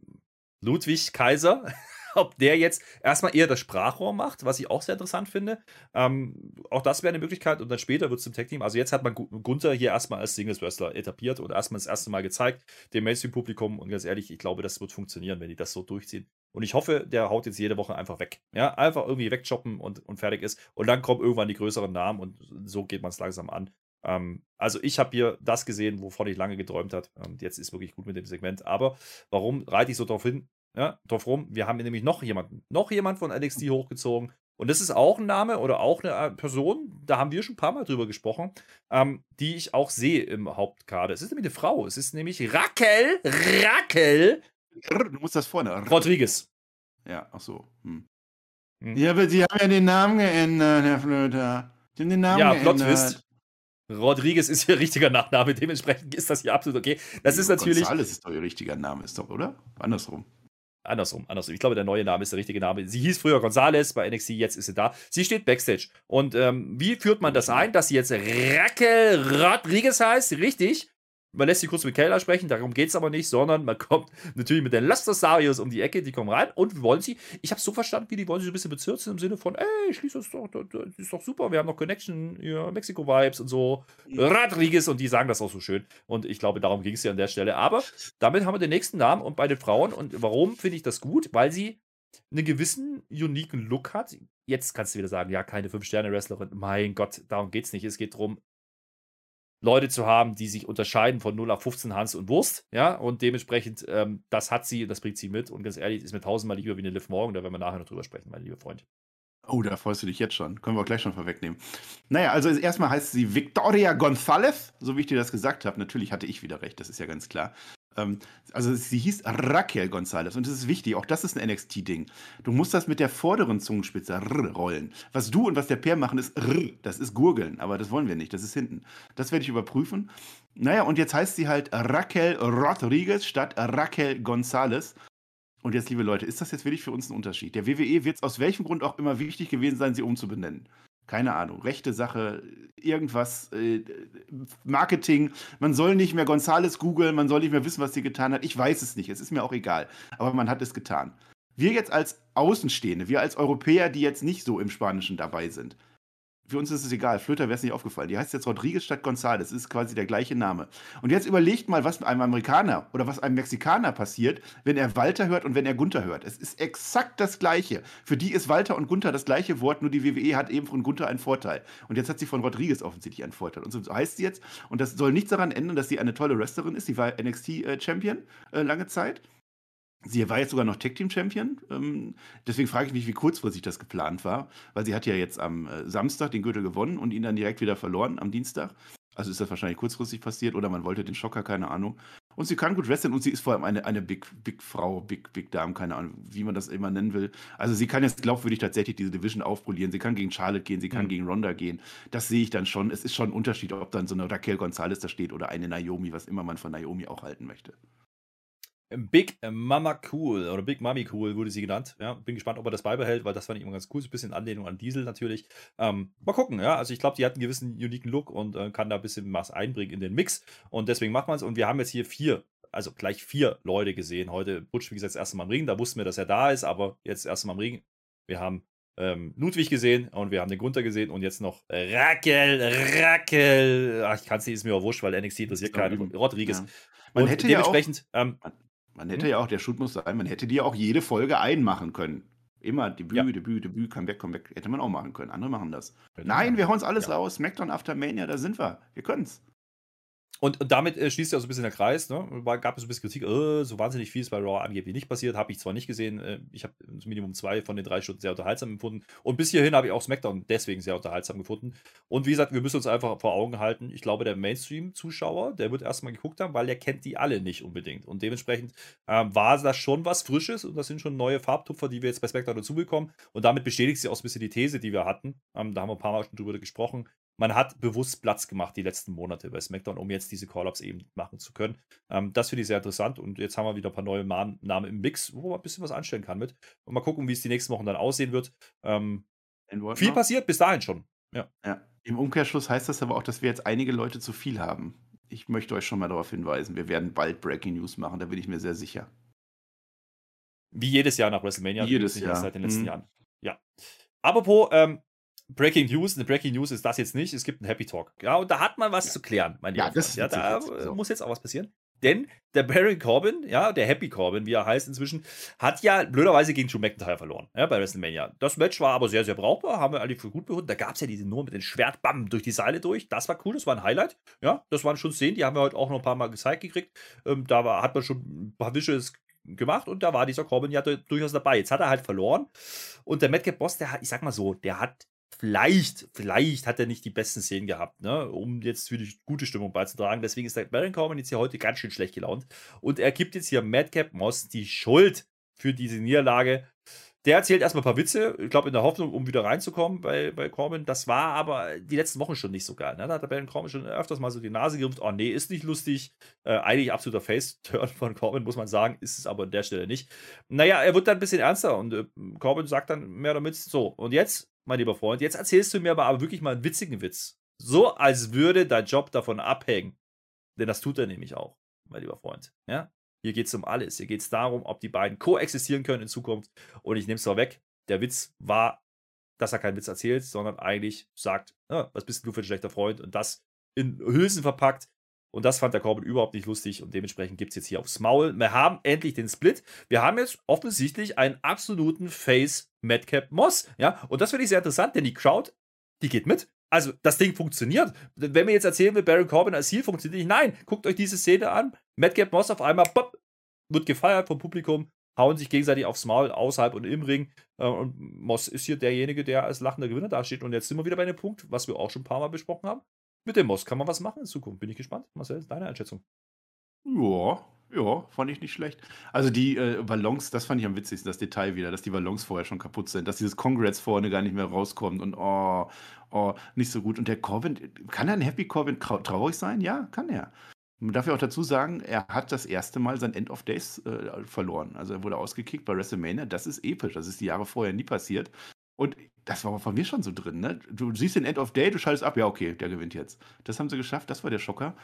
B: Ludwig Kaiser, ob der jetzt erstmal eher das Sprachrohr macht, was ich auch sehr interessant finde. Ähm, auch das wäre eine Möglichkeit und dann später wird es zum Tag-Team. Also jetzt hat man Gunther hier erstmal als Singles-Wrestler etabliert oder erstmal das erste Mal gezeigt, dem Mainstream-Publikum und ganz ehrlich, ich glaube, das wird funktionieren, wenn die das so durchziehen. Und ich hoffe, der haut jetzt jede Woche einfach weg. Ja, einfach irgendwie wegchoppen und, und fertig ist. Und dann kommen irgendwann die größeren Namen und so geht man es langsam an. Ähm, also ich habe hier das gesehen, wovon ich lange geträumt habe. Und jetzt ist wirklich gut mit dem Segment. Aber warum reite ich so drauf hin? Ja, drauf rum. Wir haben nämlich noch jemanden, noch jemand von NXT hochgezogen. Und das ist auch ein Name oder auch eine äh, Person, da haben wir schon ein paar Mal drüber gesprochen, ähm, die ich auch sehe im Hauptkader. Es ist nämlich eine Frau. Es ist nämlich Raquel, Raquel.
C: Du musst das vorne.
B: Rodriguez.
C: Ja, ach so. Hm. Hm. Ja, aber sie haben ja den Namen geändert, Herr Flöter. Sie haben den Namen
B: ja, geändert. Plot Twist. Rodriguez ist ihr richtiger Nachname, dementsprechend ist das hier absolut okay. Das ist natürlich.
C: Alles ist doch ihr richtiger Name, ist doch, oder? Andersrum.
B: Andersrum, andersrum. Ich glaube, der neue Name ist der richtige Name. Sie hieß früher Gonzales bei NXT, jetzt ist sie da. Sie steht Backstage. Und ähm, wie führt man das ein, dass sie jetzt Raquel Rodriguez heißt? Richtig man lässt sie kurz mit Keller sprechen, darum geht es aber nicht, sondern man kommt natürlich mit den Lastosarios um die Ecke, die kommen rein und wollen sie, ich habe es so verstanden, wie die wollen sie so ein bisschen bezirzen im Sinne von, ey, schließ uns doch, das ist doch super, wir haben noch Connection, ja, Mexiko-Vibes und so, Rodriguez und die sagen das auch so schön und ich glaube, darum ging es ja an der Stelle, aber damit haben wir den nächsten Namen und bei den Frauen und warum finde ich das gut? Weil sie einen gewissen uniken Look hat. Jetzt kannst du wieder sagen, ja, keine 5-Sterne-Wrestlerin. Mein Gott, darum geht es nicht. Es geht darum, Leute zu haben, die sich unterscheiden von 0 auf 15 Hans und Wurst, ja, und dementsprechend, ähm, das hat sie, das bringt sie mit und ganz ehrlich, ist mir tausendmal lieber wie eine Liv Morgan, da werden wir nachher noch drüber sprechen, mein lieber Freund.
C: Oh, da freust du dich jetzt schon. Können wir gleich schon vorwegnehmen. Naja, also erstmal heißt sie Victoria Gonzalez, so wie ich dir das gesagt habe. Natürlich hatte ich wieder recht, das ist ja ganz klar. Ähm, also sie hieß Raquel Gonzalez und das ist wichtig, auch das ist ein NXT-Ding. Du musst das mit der vorderen Zungenspitze rollen. Was du und was der Peer machen, ist das ist Gurgeln, aber das wollen wir nicht, das ist hinten. Das werde ich überprüfen. Naja, und jetzt heißt sie halt Raquel Rodriguez statt Raquel Gonzalez. Und jetzt, liebe Leute, ist das jetzt wirklich für uns ein Unterschied? Der WWE wird es aus welchem Grund auch immer wichtig gewesen sein, sie umzubenennen keine Ahnung, rechte Sache, irgendwas, äh, Marketing. Man soll nicht mehr Gonzales googeln, man soll nicht mehr wissen, was sie getan hat. Ich weiß es nicht, es ist mir auch egal. Aber man hat es getan. Wir jetzt als Außenstehende, wir als Europäer, die jetzt nicht so im Spanischen dabei sind, für uns ist es egal. Flöter wäre es nicht aufgefallen. Die heißt jetzt Rodriguez statt González. Ist quasi der gleiche Name. Und jetzt überlegt mal, was einem Amerikaner oder was einem Mexikaner passiert, wenn er Walter hört und wenn er Gunther hört. Es ist exakt das Gleiche. Für die ist Walter und Gunther das gleiche Wort, nur die WWE hat eben von Gunther einen Vorteil. Und jetzt hat sie von Rodriguez offensichtlich einen Vorteil. Und so heißt sie jetzt. Und das soll nichts daran ändern, dass sie eine tolle Wrestlerin ist. Sie war NXT-Champion äh, äh, lange Zeit. Sie war jetzt sogar noch Tech Team Champion. Ähm, deswegen frage ich mich, wie kurzfristig das geplant war, weil sie hat ja jetzt am äh, Samstag den Gürtel gewonnen und ihn dann direkt wieder verloren am Dienstag. Also ist das wahrscheinlich kurzfristig passiert oder man wollte den Schocker, keine Ahnung. Und sie kann gut wresteln und sie ist vor allem eine, eine Big, Big Frau, Big, Big Dame, keine Ahnung, wie man das immer nennen will. Also sie kann jetzt glaubwürdig tatsächlich diese Division aufpolieren. Sie kann gegen Charlotte gehen, sie kann mhm. gegen Ronda gehen. Das sehe ich dann schon. Es ist schon ein Unterschied, ob dann so eine Raquel Gonzalez da steht oder eine Naomi, was immer man von Naomi auch halten möchte.
B: Big Mama Cool oder Big Mummy Cool wurde sie genannt. Ja, bin gespannt, ob er das beibehält, weil das fand ich immer ganz cool. So ein bisschen Anlehnung an Diesel natürlich. Ähm, mal gucken, ja. Also ich glaube, die hat einen gewissen uniken Look und äh, kann da ein bisschen was einbringen in den Mix. Und deswegen macht man es. Und wir haben jetzt hier vier, also gleich vier Leute gesehen. Heute Butch, wie gesagt, das erste Mal im Ring. Da wussten wir, dass er da ist, aber jetzt das erste Mal im Ring. Wir haben ähm, Ludwig gesehen und wir haben den Gunther gesehen und jetzt noch Raquel, Raquel. Ach, ich kann es nicht, ist mir auch wurscht, weil NXT interessiert keinen. Rodriguez.
C: Ja. Man
B: und
C: hätte ja auch,
B: dementsprechend, ähm,
C: man, man hätte ja auch, der Shoot muss sein, man hätte die ja auch jede Folge einmachen können. Immer Debüt,
B: Ja.
C: Debüt, Debüt, Comeback, Comeback. Hätte man auch machen können. Andere machen das. Nein, wir hauen uns alles
B: Ja.
C: raus. Smackdown After Mania, da sind wir. Wir können's.
B: Und, und damit äh, schließt ja so ein bisschen der Kreis. Ne? War, gab es so ein bisschen Kritik, äh, so wahnsinnig viel ist bei Raw angeblich nicht passiert. Habe ich zwar nicht gesehen. Äh, ich habe Minimum zwei von den drei Stunden sehr unterhaltsam empfunden. Und bis hierhin habe ich auch SmackDown deswegen sehr unterhaltsam gefunden. Und wie gesagt, wir müssen uns einfach vor Augen halten. Ich glaube, der Mainstream-Zuschauer, der wird erstmal geguckt haben, weil der kennt die alle nicht unbedingt. Und dementsprechend ähm, war das schon was Frisches. Und das sind schon neue Farbtupfer, die wir jetzt bei SmackDown dazu bekommen. Und damit bestätigt sich auch ein bisschen die These, die wir hatten. Ähm, da haben wir ein paar Mal schon drüber gesprochen man hat bewusst Platz gemacht die letzten Monate bei SmackDown, um jetzt diese Call-Ups eben machen zu können. Ähm, das finde ich sehr interessant und jetzt haben wir wieder ein paar neue Man Namen im Mix, wo man ein bisschen was anstellen kann mit. Und mal gucken, wie es die nächsten Wochen dann aussehen wird. Ähm, viel passiert bis dahin schon. Ja.
C: Ja. Im Umkehrschluss heißt das aber auch, dass wir jetzt einige Leute zu viel haben. Ich möchte euch schon mal darauf hinweisen, wir werden bald Breaking News machen, da bin ich mir sehr sicher.
B: Wie jedes Jahr nach WrestleMania.
C: Jedes Jahr.
B: Seit den letzten
C: Mhm.
B: Jahren. Ja. Apropos, ähm, Breaking News, eine Breaking News ist das jetzt nicht, es gibt einen Happy Talk. Ja, und da hat man was zu klären, mein
C: Ja, das
B: ja, da
C: So.
B: muss jetzt auch was passieren. Denn der Baron Corbin, ja, der Happy Corbin, wie er heißt inzwischen, hat ja blöderweise gegen Drew McIntyre verloren, ja, bei WrestleMania. Das Match war aber sehr, sehr brauchbar, haben wir alle für gut befunden. Da gab es ja diese Nummer mit dem Schwert, bam, durch die Seile durch. Das war cool, das war ein Highlight. Ja, das waren schon Szenen, die haben wir heute auch noch ein paar Mal gezeigt gekriegt. Ähm, da war, hat man schon ein paar Wisches gemacht und da war dieser Corbin ja du- durchaus dabei. Jetzt hat er halt verloren und der Madcap Boss, der hat, ich sag mal so, der hat vielleicht, vielleicht hat er nicht die besten Szenen gehabt, ne, um jetzt für die gute Stimmung beizutragen. Deswegen ist der Baron Corbin jetzt hier heute ganz schön schlecht gelaunt und er gibt jetzt hier Madcap Moss die Schuld für diese Niederlage. Der erzählt erstmal ein paar Witze, ich glaube in der Hoffnung, um wieder reinzukommen bei, bei Corbin. Das war aber die letzten Wochen schon nicht so geil. Ne? Da hat der Baron Corbin schon öfters mal so die Nase gerümpft. Oh nee, ist nicht lustig. Äh, eigentlich absoluter Face-Turn von Corbin, muss man sagen. Ist es aber an der Stelle nicht. Naja, er wird dann ein bisschen ernster und äh, Corbin sagt dann mehr damit so. Und jetzt, mein lieber Freund, jetzt erzählst du mir aber, aber wirklich mal einen witzigen Witz. So, als würde dein Job davon abhängen. Denn das tut er nämlich auch, mein lieber Freund. Ja? Hier geht es um alles. Hier geht es darum, ob die beiden koexistieren können in Zukunft. Und ich nehme es vorweg. Der Witz war, dass er keinen Witz erzählt, sondern eigentlich sagt, ah, was bist du für ein schlechter Freund? Und das in Hülsen verpackt. Und das fand der Corbin überhaupt nicht lustig. Und dementsprechend gibt es jetzt hier aufs Maul. Wir haben endlich den Split. Wir haben jetzt offensichtlich einen absoluten Face Madcap Moss. Ja, und das finde ich sehr interessant, denn die Crowd, die geht mit. Also, das Ding funktioniert. Wenn wir jetzt erzählen, mit Baron Corbin als Ziel funktioniert nicht, nein, guckt euch diese Szene an. Madcap Moss auf einmal, pop, wird gefeiert vom Publikum, hauen sich gegenseitig aufs Maul, außerhalb und im Ring. Äh, Und Moss ist hier derjenige, der als lachender Gewinner dasteht. Und jetzt sind wir wieder bei dem Punkt, was wir auch schon ein paar Mal besprochen haben. Mit dem Moss kann man was machen in Zukunft. Bin ich gespannt. Marcel, deine Einschätzung.
C: Ja, ja, fand ich nicht schlecht. Also die äh, Ballons, das fand ich am witzigsten, das Detail wieder, dass die Ballons vorher schon kaputt sind, dass dieses Congrats vorne gar nicht mehr rauskommt und oh, oh, nicht so gut. Und der Corbin, kann ein Happy Corbin trau- traurig sein? Ja, kann er. Man darf ja auch dazu sagen, er hat das erste Mal sein End of Days äh, verloren. Also er wurde ausgekickt bei WrestleMania. Das ist episch. Das ist die Jahre vorher nie passiert. Und das war von mir schon so drin. Ne? Du siehst den End of Day, du schaltest ab, ja, okay, der gewinnt jetzt. Das haben sie geschafft, das war der Schocker.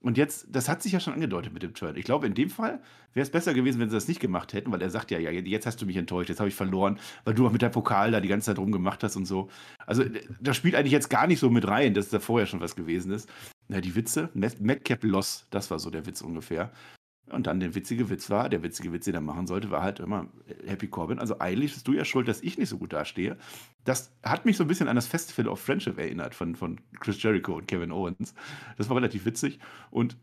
C: Und jetzt, das hat sich ja schon angedeutet mit dem Turn. Ich glaube, in dem Fall wäre es besser gewesen, wenn sie das nicht gemacht hätten, weil er sagt ja, ja, jetzt hast du mich enttäuscht, jetzt habe ich verloren, weil du auch mit deinem Pokal da die ganze Zeit rumgemacht hast und so. Also, das spielt eigentlich jetzt gar nicht so mit rein, dass da vorher schon was gewesen ist. Na, die Witze, Mad- Madcap Loss, das war so der Witz ungefähr. Und dann der witzige Witz war, der witzige Witz, den er machen sollte, war halt immer äh, Happy Corbin. Also eigentlich bist du ja schuld, dass ich nicht so gut dastehe. Das hat mich so ein bisschen an das Festival of Friendship erinnert von, von Chris Jericho und Kevin Owens. Das war relativ witzig. Und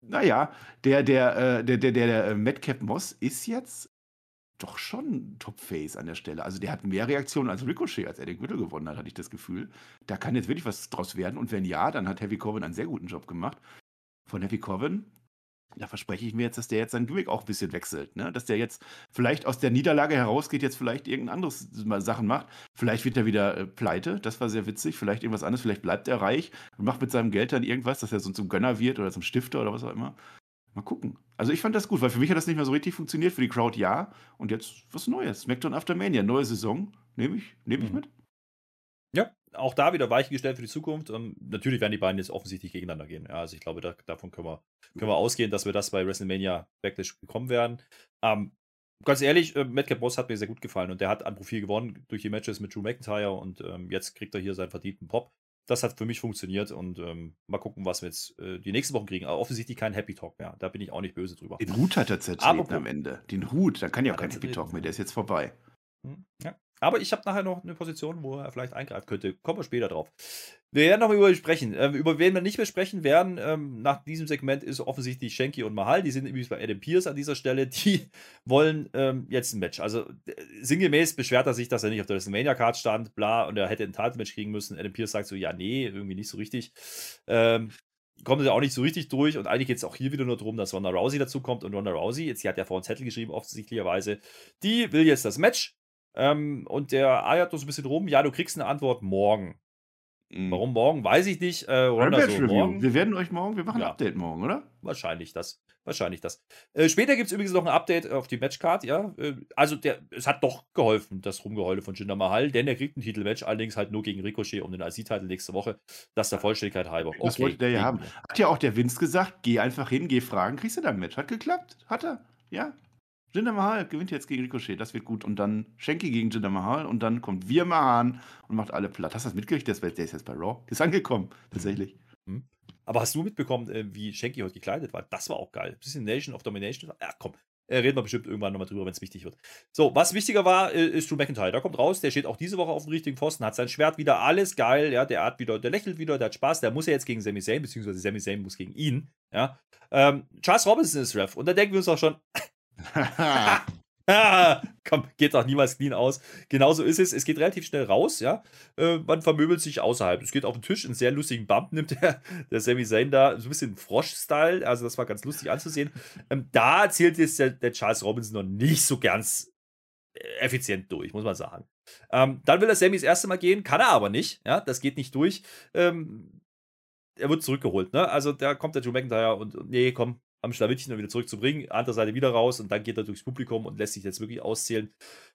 C: naja, der, der, äh, der, der, der, der Madcap Moss ist jetzt doch schon Top-Face an der Stelle. Also der hat mehr Reaktionen als Ricochet, als er den Gürtel gewonnen hat, hatte ich das Gefühl. Da kann jetzt wirklich was draus werden. Und wenn ja, dann hat Heavy Corbin einen sehr guten Job gemacht. Von Heavy Corbin da verspreche ich mir jetzt, dass der jetzt sein Gimmick auch ein bisschen wechselt. Ne? Dass der jetzt vielleicht aus der Niederlage herausgeht, jetzt vielleicht irgendein anderes mal Sachen macht. Vielleicht wird er wieder äh, pleite, das war sehr witzig. Vielleicht irgendwas anderes, vielleicht bleibt er reich und macht mit seinem Geld dann irgendwas, dass er so zum Gönner wird oder zum Stifter oder was auch immer. Mal gucken. Also ich fand das gut, weil für mich hat das nicht mehr so richtig funktioniert. Für die Crowd ja. Und jetzt was Neues. SmackDown After Mania, neue Saison. Nehme ich, nehme ich
B: Mhm.
C: mit.
B: Ja, auch da wieder Weichen gestellt für die Zukunft. Ähm, natürlich werden die beiden jetzt offensichtlich gegeneinander gehen. Ja, also ich glaube, da, davon können wir, können wir ausgehen, dass wir das bei WrestleMania Backlash bekommen werden. Ähm, ganz ehrlich, äh, Madcap Boss hat mir sehr gut gefallen und der hat an Profil gewonnen durch die Matches mit Drew McIntyre und ähm, jetzt kriegt er hier seinen verdienten Pop. Das hat für mich funktioniert und ähm, mal gucken, was wir jetzt äh, die nächsten Wochen kriegen. Aber offensichtlich kein Happy Talk mehr. Da bin ich auch nicht böse drüber.
C: Den Hut hat er zertreten
B: Apropos-
C: am Ende. Den Hut, da kann ja auch kein Happy Talk mehr. Der ist jetzt vorbei.
B: Hm, Ja. Aber ich habe nachher noch eine Position, wo er vielleicht eingreifen könnte. Kommen wir später drauf. Wir werden noch über ihn sprechen. Ähm, über wen wir nicht mehr sprechen werden, ähm, nach diesem Segment ist offensichtlich Shanky und Mahal. Die sind übrigens bei Adam Pierce an dieser Stelle. Die wollen ähm, jetzt ein Match. Also sinngemäß beschwert er sich, dass er nicht auf der WrestleMania-Card stand, bla, und er hätte ein Title-Match kriegen müssen. Adam Pierce sagt so, ja, nee, irgendwie nicht so richtig. Ähm, kommt er auch nicht so richtig durch und eigentlich geht es auch hier wieder nur darum, dass Ronda Rousey dazu kommt und Ronda Rousey, jetzt sie hat ja vor einen Zettel geschrieben, offensichtlicherweise, die will jetzt das Match ähm, und der eiert noch so ein bisschen rum, ja, du kriegst eine Antwort morgen.
C: Mhm.
B: Warum morgen, weiß ich nicht. Äh,
C: Rampage
B: so, morgen,
C: Wir werden euch morgen, wir machen
B: Ja.
C: ein Update morgen, oder?
B: wahrscheinlich das. Wahrscheinlich das. Äh, später gibt es übrigens noch ein Update auf die Matchcard, ja. Äh, also der, es hat doch geholfen, das Rumgeheule von Jinder Mahal, denn er kriegt ein Titelmatch, allerdings halt nur gegen Ricochet um den IC-Titel nächste Woche. Das der Vollständigkeit halber.
C: Das wollte der ja haben. Hat ja auch der Vince gesagt, geh einfach hin, geh fragen, kriegst du dann Match. Hat geklappt. Hat er. Ja. Jinder Mahal gewinnt jetzt gegen Ricochet, das wird gut. Und dann Shanky gegen Jinder Mahal und dann kommt Wir Mahan und macht alle platt. Hast du das mitgekriegt? Der ist jetzt bei Raw. Ist angekommen, tatsächlich.
B: Aber hast du mitbekommen, äh, wie Shanky heute gekleidet war? Das war auch geil. Ein bisschen Nation of Domination. Ja, komm. Äh, reden wir bestimmt irgendwann nochmal drüber, wenn es wichtig wird. So, was wichtiger war, äh, ist Drew McIntyre. Der kommt raus, der steht auch diese Woche auf dem richtigen Pfosten, hat sein Schwert wieder, alles geil, ja, der hat wieder, der lächelt wieder, der hat Spaß, der muss ja jetzt gegen Sami Zayn, beziehungsweise Sami Zayn muss gegen ihn, ja. Ähm, Charles Robinson ist Ref und da denken wir uns auch schon, Ah, komm, geht doch niemals clean aus. Genauso ist es. Es geht relativ schnell raus, ja. Äh, man vermöbelt sich außerhalb. Es geht auf den Tisch, einen sehr lustigen Bump nimmt der, der Sami Zayn da, so ein bisschen Frosch-Style. Also, das war ganz lustig anzusehen. Ähm, da zählt jetzt der, der Charles Robinson noch nicht so ganz äh, effizient durch, muss man sagen. Ähm, dann will er Sammy das erste Mal gehen, kann er aber nicht. Ja, das geht nicht durch. Ähm, er wird zurückgeholt, ne? Also, da kommt der Drew McIntyre und nee, komm, am Schlawittchen und wieder zurückzubringen. Andere Seite wieder raus und dann geht er durchs Publikum und lässt sich jetzt wirklich auszählen.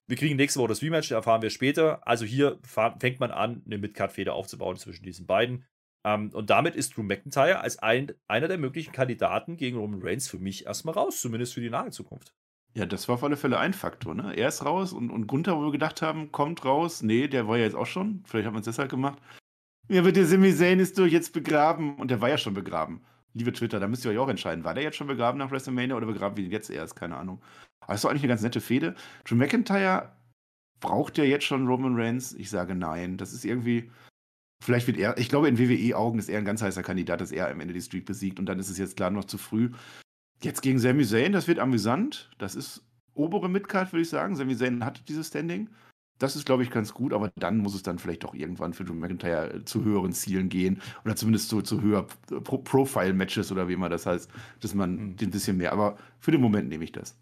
B: Wir kriegen nächste Woche das Rematch, erfahren wir später. Also hier fängt man an, eine Midcard-Feder aufzubauen zwischen diesen beiden. Ähm, und damit ist Drew McIntyre als ein, einer der möglichen Kandidaten gegen Roman Reigns für mich erstmal raus, zumindest für die nahe Zukunft.
C: Ja, das war auf alle Fälle ein Faktor, ne? Er ist raus und, und Gunther, wo wir gedacht haben, kommt raus. Nee, der war ja jetzt auch schon. Vielleicht hat man es deshalb gemacht. Ja, aber der Sami Zayn ist doch jetzt begraben. Und der war ja schon begraben. Liebe Twitter, da müsst ihr euch auch entscheiden. War der jetzt schon begraben nach WrestleMania oder begraben wir ihn jetzt erst? Keine Ahnung. Aber ist doch eigentlich eine ganz nette Fehde. Drew McIntyre braucht ja jetzt schon Roman Reigns? Ich sage nein. Das ist irgendwie. Vielleicht wird er, ich glaube, in WWE-Augen ist er ein ganz heißer Kandidat, dass er am Ende die Streak besiegt. Und dann ist es jetzt klar noch zu früh. Jetzt gegen Sami Zayn, das wird amüsant. Das ist obere Midcard, würde ich sagen. Sami Zayn hat dieses Standing. Das ist, glaube ich, ganz gut, aber dann muss es dann vielleicht doch irgendwann für Drew McIntyre äh, zu höheren Zielen gehen oder zumindest zu, zu höher Pro Profile-Matches oder wie immer das heißt, dass man
B: Mhm.
C: ein bisschen mehr, aber für den Moment nehme ich das.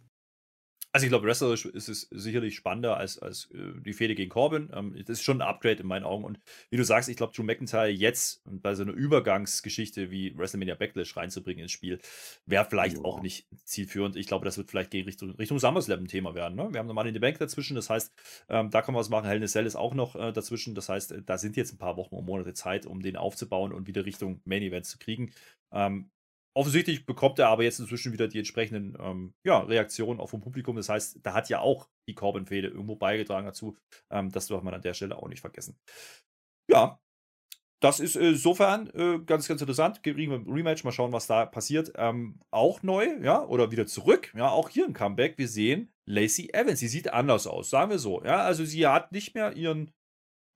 B: Also ich glaube, wrestlerisch ist es sicherlich spannender als, als äh, die Fehde gegen Corbin. Ähm, das ist schon ein Upgrade in meinen Augen. Und wie du sagst, ich glaube, Drew McIntyre jetzt bei so einer Übergangsgeschichte wie WrestleMania Backlash reinzubringen ins Spiel, wäre vielleicht
C: Ja.
B: auch nicht zielführend. Ich glaube, das wird vielleicht gegen Richtung, Richtung SummerSlam ein Thema werden. Ne? Wir haben nochmal in die Bank dazwischen. Das heißt, ähm, da kann man was machen. Hell in a Cell ist auch noch äh, dazwischen. Das heißt, äh, da sind jetzt ein paar Wochen und Monate Zeit, um den aufzubauen und wieder Richtung Main Events zu kriegen. Ähm, Offensichtlich bekommt er aber jetzt inzwischen wieder die entsprechenden ähm, ja, Reaktionen auch vom Publikum. Das heißt, da hat ja auch die Corbin-Fehde irgendwo beigetragen dazu. Ähm, das darf man an der Stelle auch nicht vergessen. Ja, das ist äh, insofern äh, ganz, ganz interessant. Rematch, mal schauen, was da passiert. Ähm, auch neu, ja, oder wieder zurück. Ja, auch hier ein Comeback. Wir sehen Lacey Evans. Sie sieht anders aus, sagen wir so. Ja, also sie hat nicht mehr ihren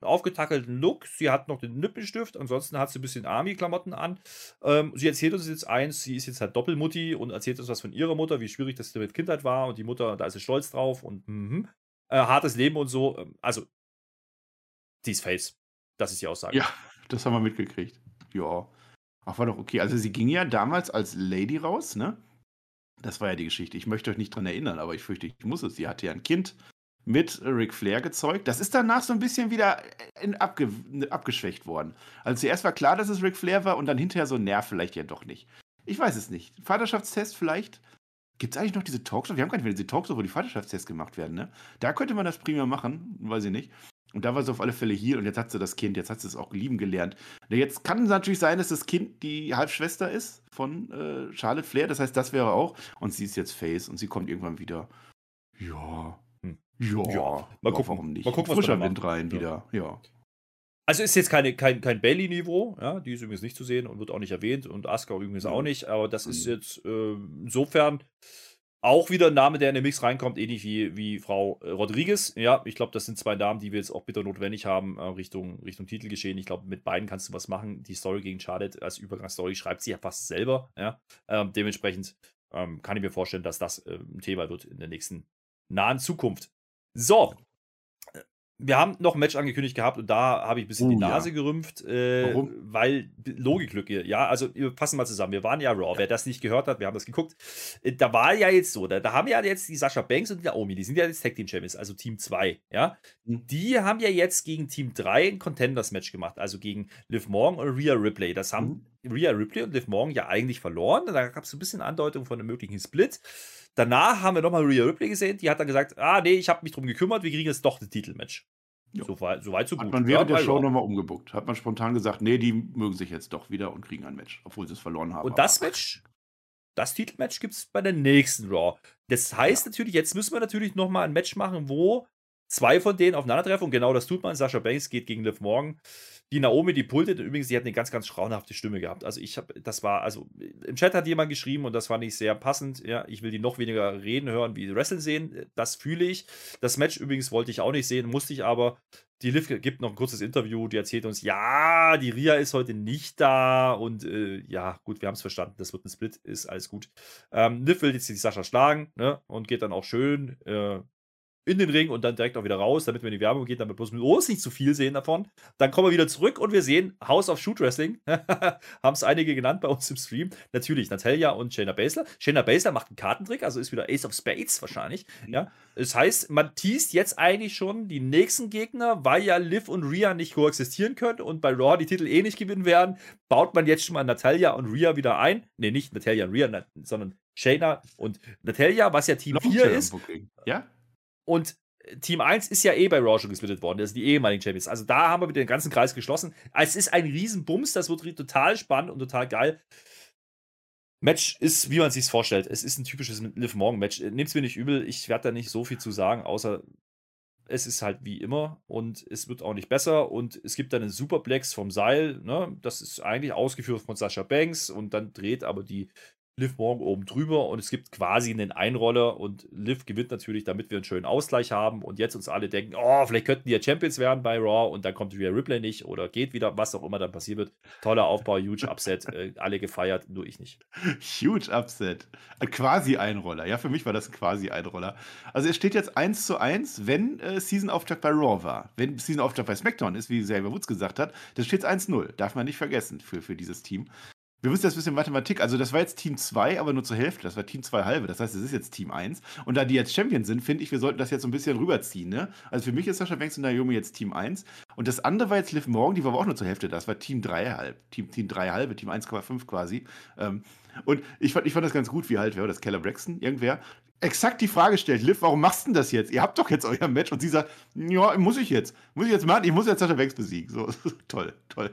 B: aufgetackelten Look. Sie hat noch den Lippenstift, ansonsten hat sie ein bisschen Army-Klamotten an. Ähm, sie erzählt uns jetzt eins, sie ist jetzt halt Doppelmutti und erzählt uns was von ihrer Mutter, wie schwierig das mit Kindheit war und die Mutter, da ist sie stolz drauf und mhm. äh, hartes Leben und so. Ähm, Also, die ist Face. Das ist die Aussage.
C: Ja, das haben wir mitgekriegt. Ja. Ach, war doch okay. Also sie ging ja damals als Lady raus, ne? Das war ja die Geschichte. Ich möchte euch nicht dran erinnern, aber ich fürchte, ich muss es. Sie hatte ja ein Kind mit Ric Flair gezeugt. Das ist danach so ein bisschen wieder in, abge, abgeschwächt worden. Also zuerst war klar, dass es Ric Flair war und dann hinterher so, nerv vielleicht ja doch nicht. Ich weiß es nicht. Vaterschaftstest vielleicht. Gibt es eigentlich noch diese Talkshow? Wir haben gar nicht mehr diese Talkshow, wo die Vaterschaftstests gemacht werden, ne? Da könnte man das prima machen, weiß ich nicht. Und da war sie auf alle Fälle hier und jetzt hat sie das Kind, jetzt hat sie es auch lieben gelernt. Jetzt kann es natürlich sein, dass das Kind die Halbschwester ist von äh, Charlotte Flair, das heißt, das wäre auch. Und sie ist jetzt Face und sie kommt irgendwann wieder. Ja. Ja. ja.
B: Mal gucken. Warum nicht? Mal gucken,
C: Frischer Wind rein ja. wieder. Ja.
B: Also ist jetzt keine, kein, kein Bailey-Niveau, ja, die ist übrigens nicht zu sehen und wird auch nicht erwähnt und Asuka übrigens auch nicht, aber das ist jetzt äh, insofern auch wieder ein Name, der in den Mix reinkommt, ähnlich wie, wie Frau äh, Rodriguez. Ja, ich glaube, das sind zwei Namen, die wir jetzt auch bitter notwendig haben, äh, Richtung, Richtung Titelgeschehen. Ich glaube, mit beiden kannst du was machen. Die Story gegen Charlotte als Übergangsstory schreibt sie ja fast selber. Ja, ähm, dementsprechend ähm, kann ich mir vorstellen, dass das äh, ein Thema wird in der nächsten nahen Zukunft. So, wir haben noch ein Match angekündigt gehabt und da habe ich ein bisschen oh, die Nase ja. gerümpft, äh, Warum? weil Logiklücke, ja, also wir fassen mal zusammen, wir waren ja Raw, wer das nicht gehört hat, wir haben das geguckt, äh, da war ja jetzt so, da, da, haben ja jetzt die Sascha Banks und die Naomi, die sind ja jetzt Tag Team Champions, also Team 2, ja, mhm. die haben ja jetzt gegen Team 3 ein Contenders Match gemacht, also gegen Liv Morgan und Rhea Ripley, das haben mhm. Rhea Ripley und Liv Morgan ja eigentlich verloren, da gab es ein bisschen Andeutung von einem möglichen Split, Danach haben wir nochmal Rhea Ripley gesehen, die hat dann gesagt, ah nee, ich habe mich drum gekümmert, wir kriegen jetzt doch das Titelmatch. So, weit, so weit, so
C: gut.
B: Hat
C: man während ja, der Show nochmal umgebuckt. Hat man spontan gesagt, nee, die mögen sich jetzt doch wieder und kriegen ein Match, obwohl sie es verloren haben.
B: Und das Match, das Titelmatch gibt es bei der nächsten Raw. Das heißt ja. natürlich, jetzt müssen wir natürlich nochmal ein Match machen, wo zwei von denen aufeinandertreffen und genau das tut man. Sascha Banks geht gegen Liv Morgan die Naomi, die pultet, übrigens, die hat eine ganz, ganz schrauenhafte Stimme gehabt. Also ich habe, das war, also im Chat hat jemand geschrieben und das fand ich sehr passend. Ja, ich will die noch weniger reden hören, wie Wrestling sehen. Das fühle ich. Das Match übrigens wollte ich auch nicht sehen, musste ich aber. Die Liv gibt noch ein kurzes Interview, die erzählt uns, ja, die Ria ist heute nicht da und äh, ja, gut, wir haben es verstanden, das wird ein Split, ist alles gut. Ähm, Liv will jetzt die Sascha schlagen ne, und geht dann auch schön äh, in den Ring und dann direkt auch wieder raus, damit wir in die Werbung gehen, damit bloß mit uns nicht zu viel sehen davon. Dann kommen wir wieder zurück und wir sehen House of Shoot Wrestling. Haben es einige genannt bei uns im Stream. Natürlich Natalia und Shayna Baszler. Shayna Baszler macht einen Kartentrick, also ist wieder Ace of Spades wahrscheinlich. Mhm. Ja. Das heißt, man teast jetzt eigentlich schon die nächsten Gegner, weil ja Liv und Rhea nicht koexistieren können und bei Raw die Titel eh nicht gewinnen werden, baut man jetzt schon mal Natalia und Rhea wieder ein. Ne, nicht Natalia und Rhea, sondern Shayna und Natalia, was ja Team 4 ist.
C: Ja?
B: Und äh, Team 1 ist ja eh bei Raw schon gesplittet worden. Das sind die ehemaligen Champions. Also da haben wir mit den ganzen Kreis geschlossen. Es ist ein Riesenbums. Das wird total spannend und total geil. Match ist, wie man sich vorstellt. Es ist ein typisches Live Morgan Match. Nehmt es mir nicht übel. Ich werde da nicht so viel zu sagen, außer es ist halt wie immer und es wird auch nicht besser. Und es gibt dann einen Superplex vom Seil. Ne? Das ist eigentlich ausgeführt von Sascha Banks und dann dreht aber die Liv morgen oben drüber und es gibt quasi einen Einroller und Liv gewinnt natürlich, damit wir einen schönen Ausgleich haben und jetzt uns alle denken, oh, vielleicht könnten die ja Champions werden bei Raw und dann kommt Rhea Ripley nicht oder geht wieder, was auch immer dann passiert wird. Toller Aufbau, huge Upset, äh, alle gefeiert, nur ich nicht.
C: Huge Upset. Ein quasi Einroller. Ja, für mich war das ein quasi Einroller. Also es steht jetzt 1 zu 1, wenn äh, Season-Auftakt bei Raw war. Wenn Season-Auftakt bei SmackDown ist, wie Xavier Woods gesagt hat, das steht 1-0. Darf man nicht vergessen für, für dieses Team. Wir wissen jetzt ein bisschen Mathematik. Also, das war jetzt Team 2, aber nur zur Hälfte. Das war Team 2 halbe. Das heißt, es ist jetzt Team 1. Und da die jetzt Champion sind, finde ich, wir sollten das jetzt so ein bisschen rüberziehen. Ne? Also, für mich ist Sascha Banks und Naomi jetzt Team 1. Und das andere war jetzt Liv Morgan, die war aber auch nur zur Hälfte. Das war Team 3 halb. Team, Team 3 halbe, Team 1,5 quasi. Ähm, und ich fand, ich fand das ganz gut, wie halt, wer war das? Keller Braxton? Irgendwer? Exakt die Frage stellt, Liv, warum machst du denn das jetzt? Ihr habt doch jetzt euer Match. Und sie sagt, ja, muss ich jetzt. Muss ich jetzt machen? Ich muss jetzt Sascha Banks besiegen. So, toll, toll.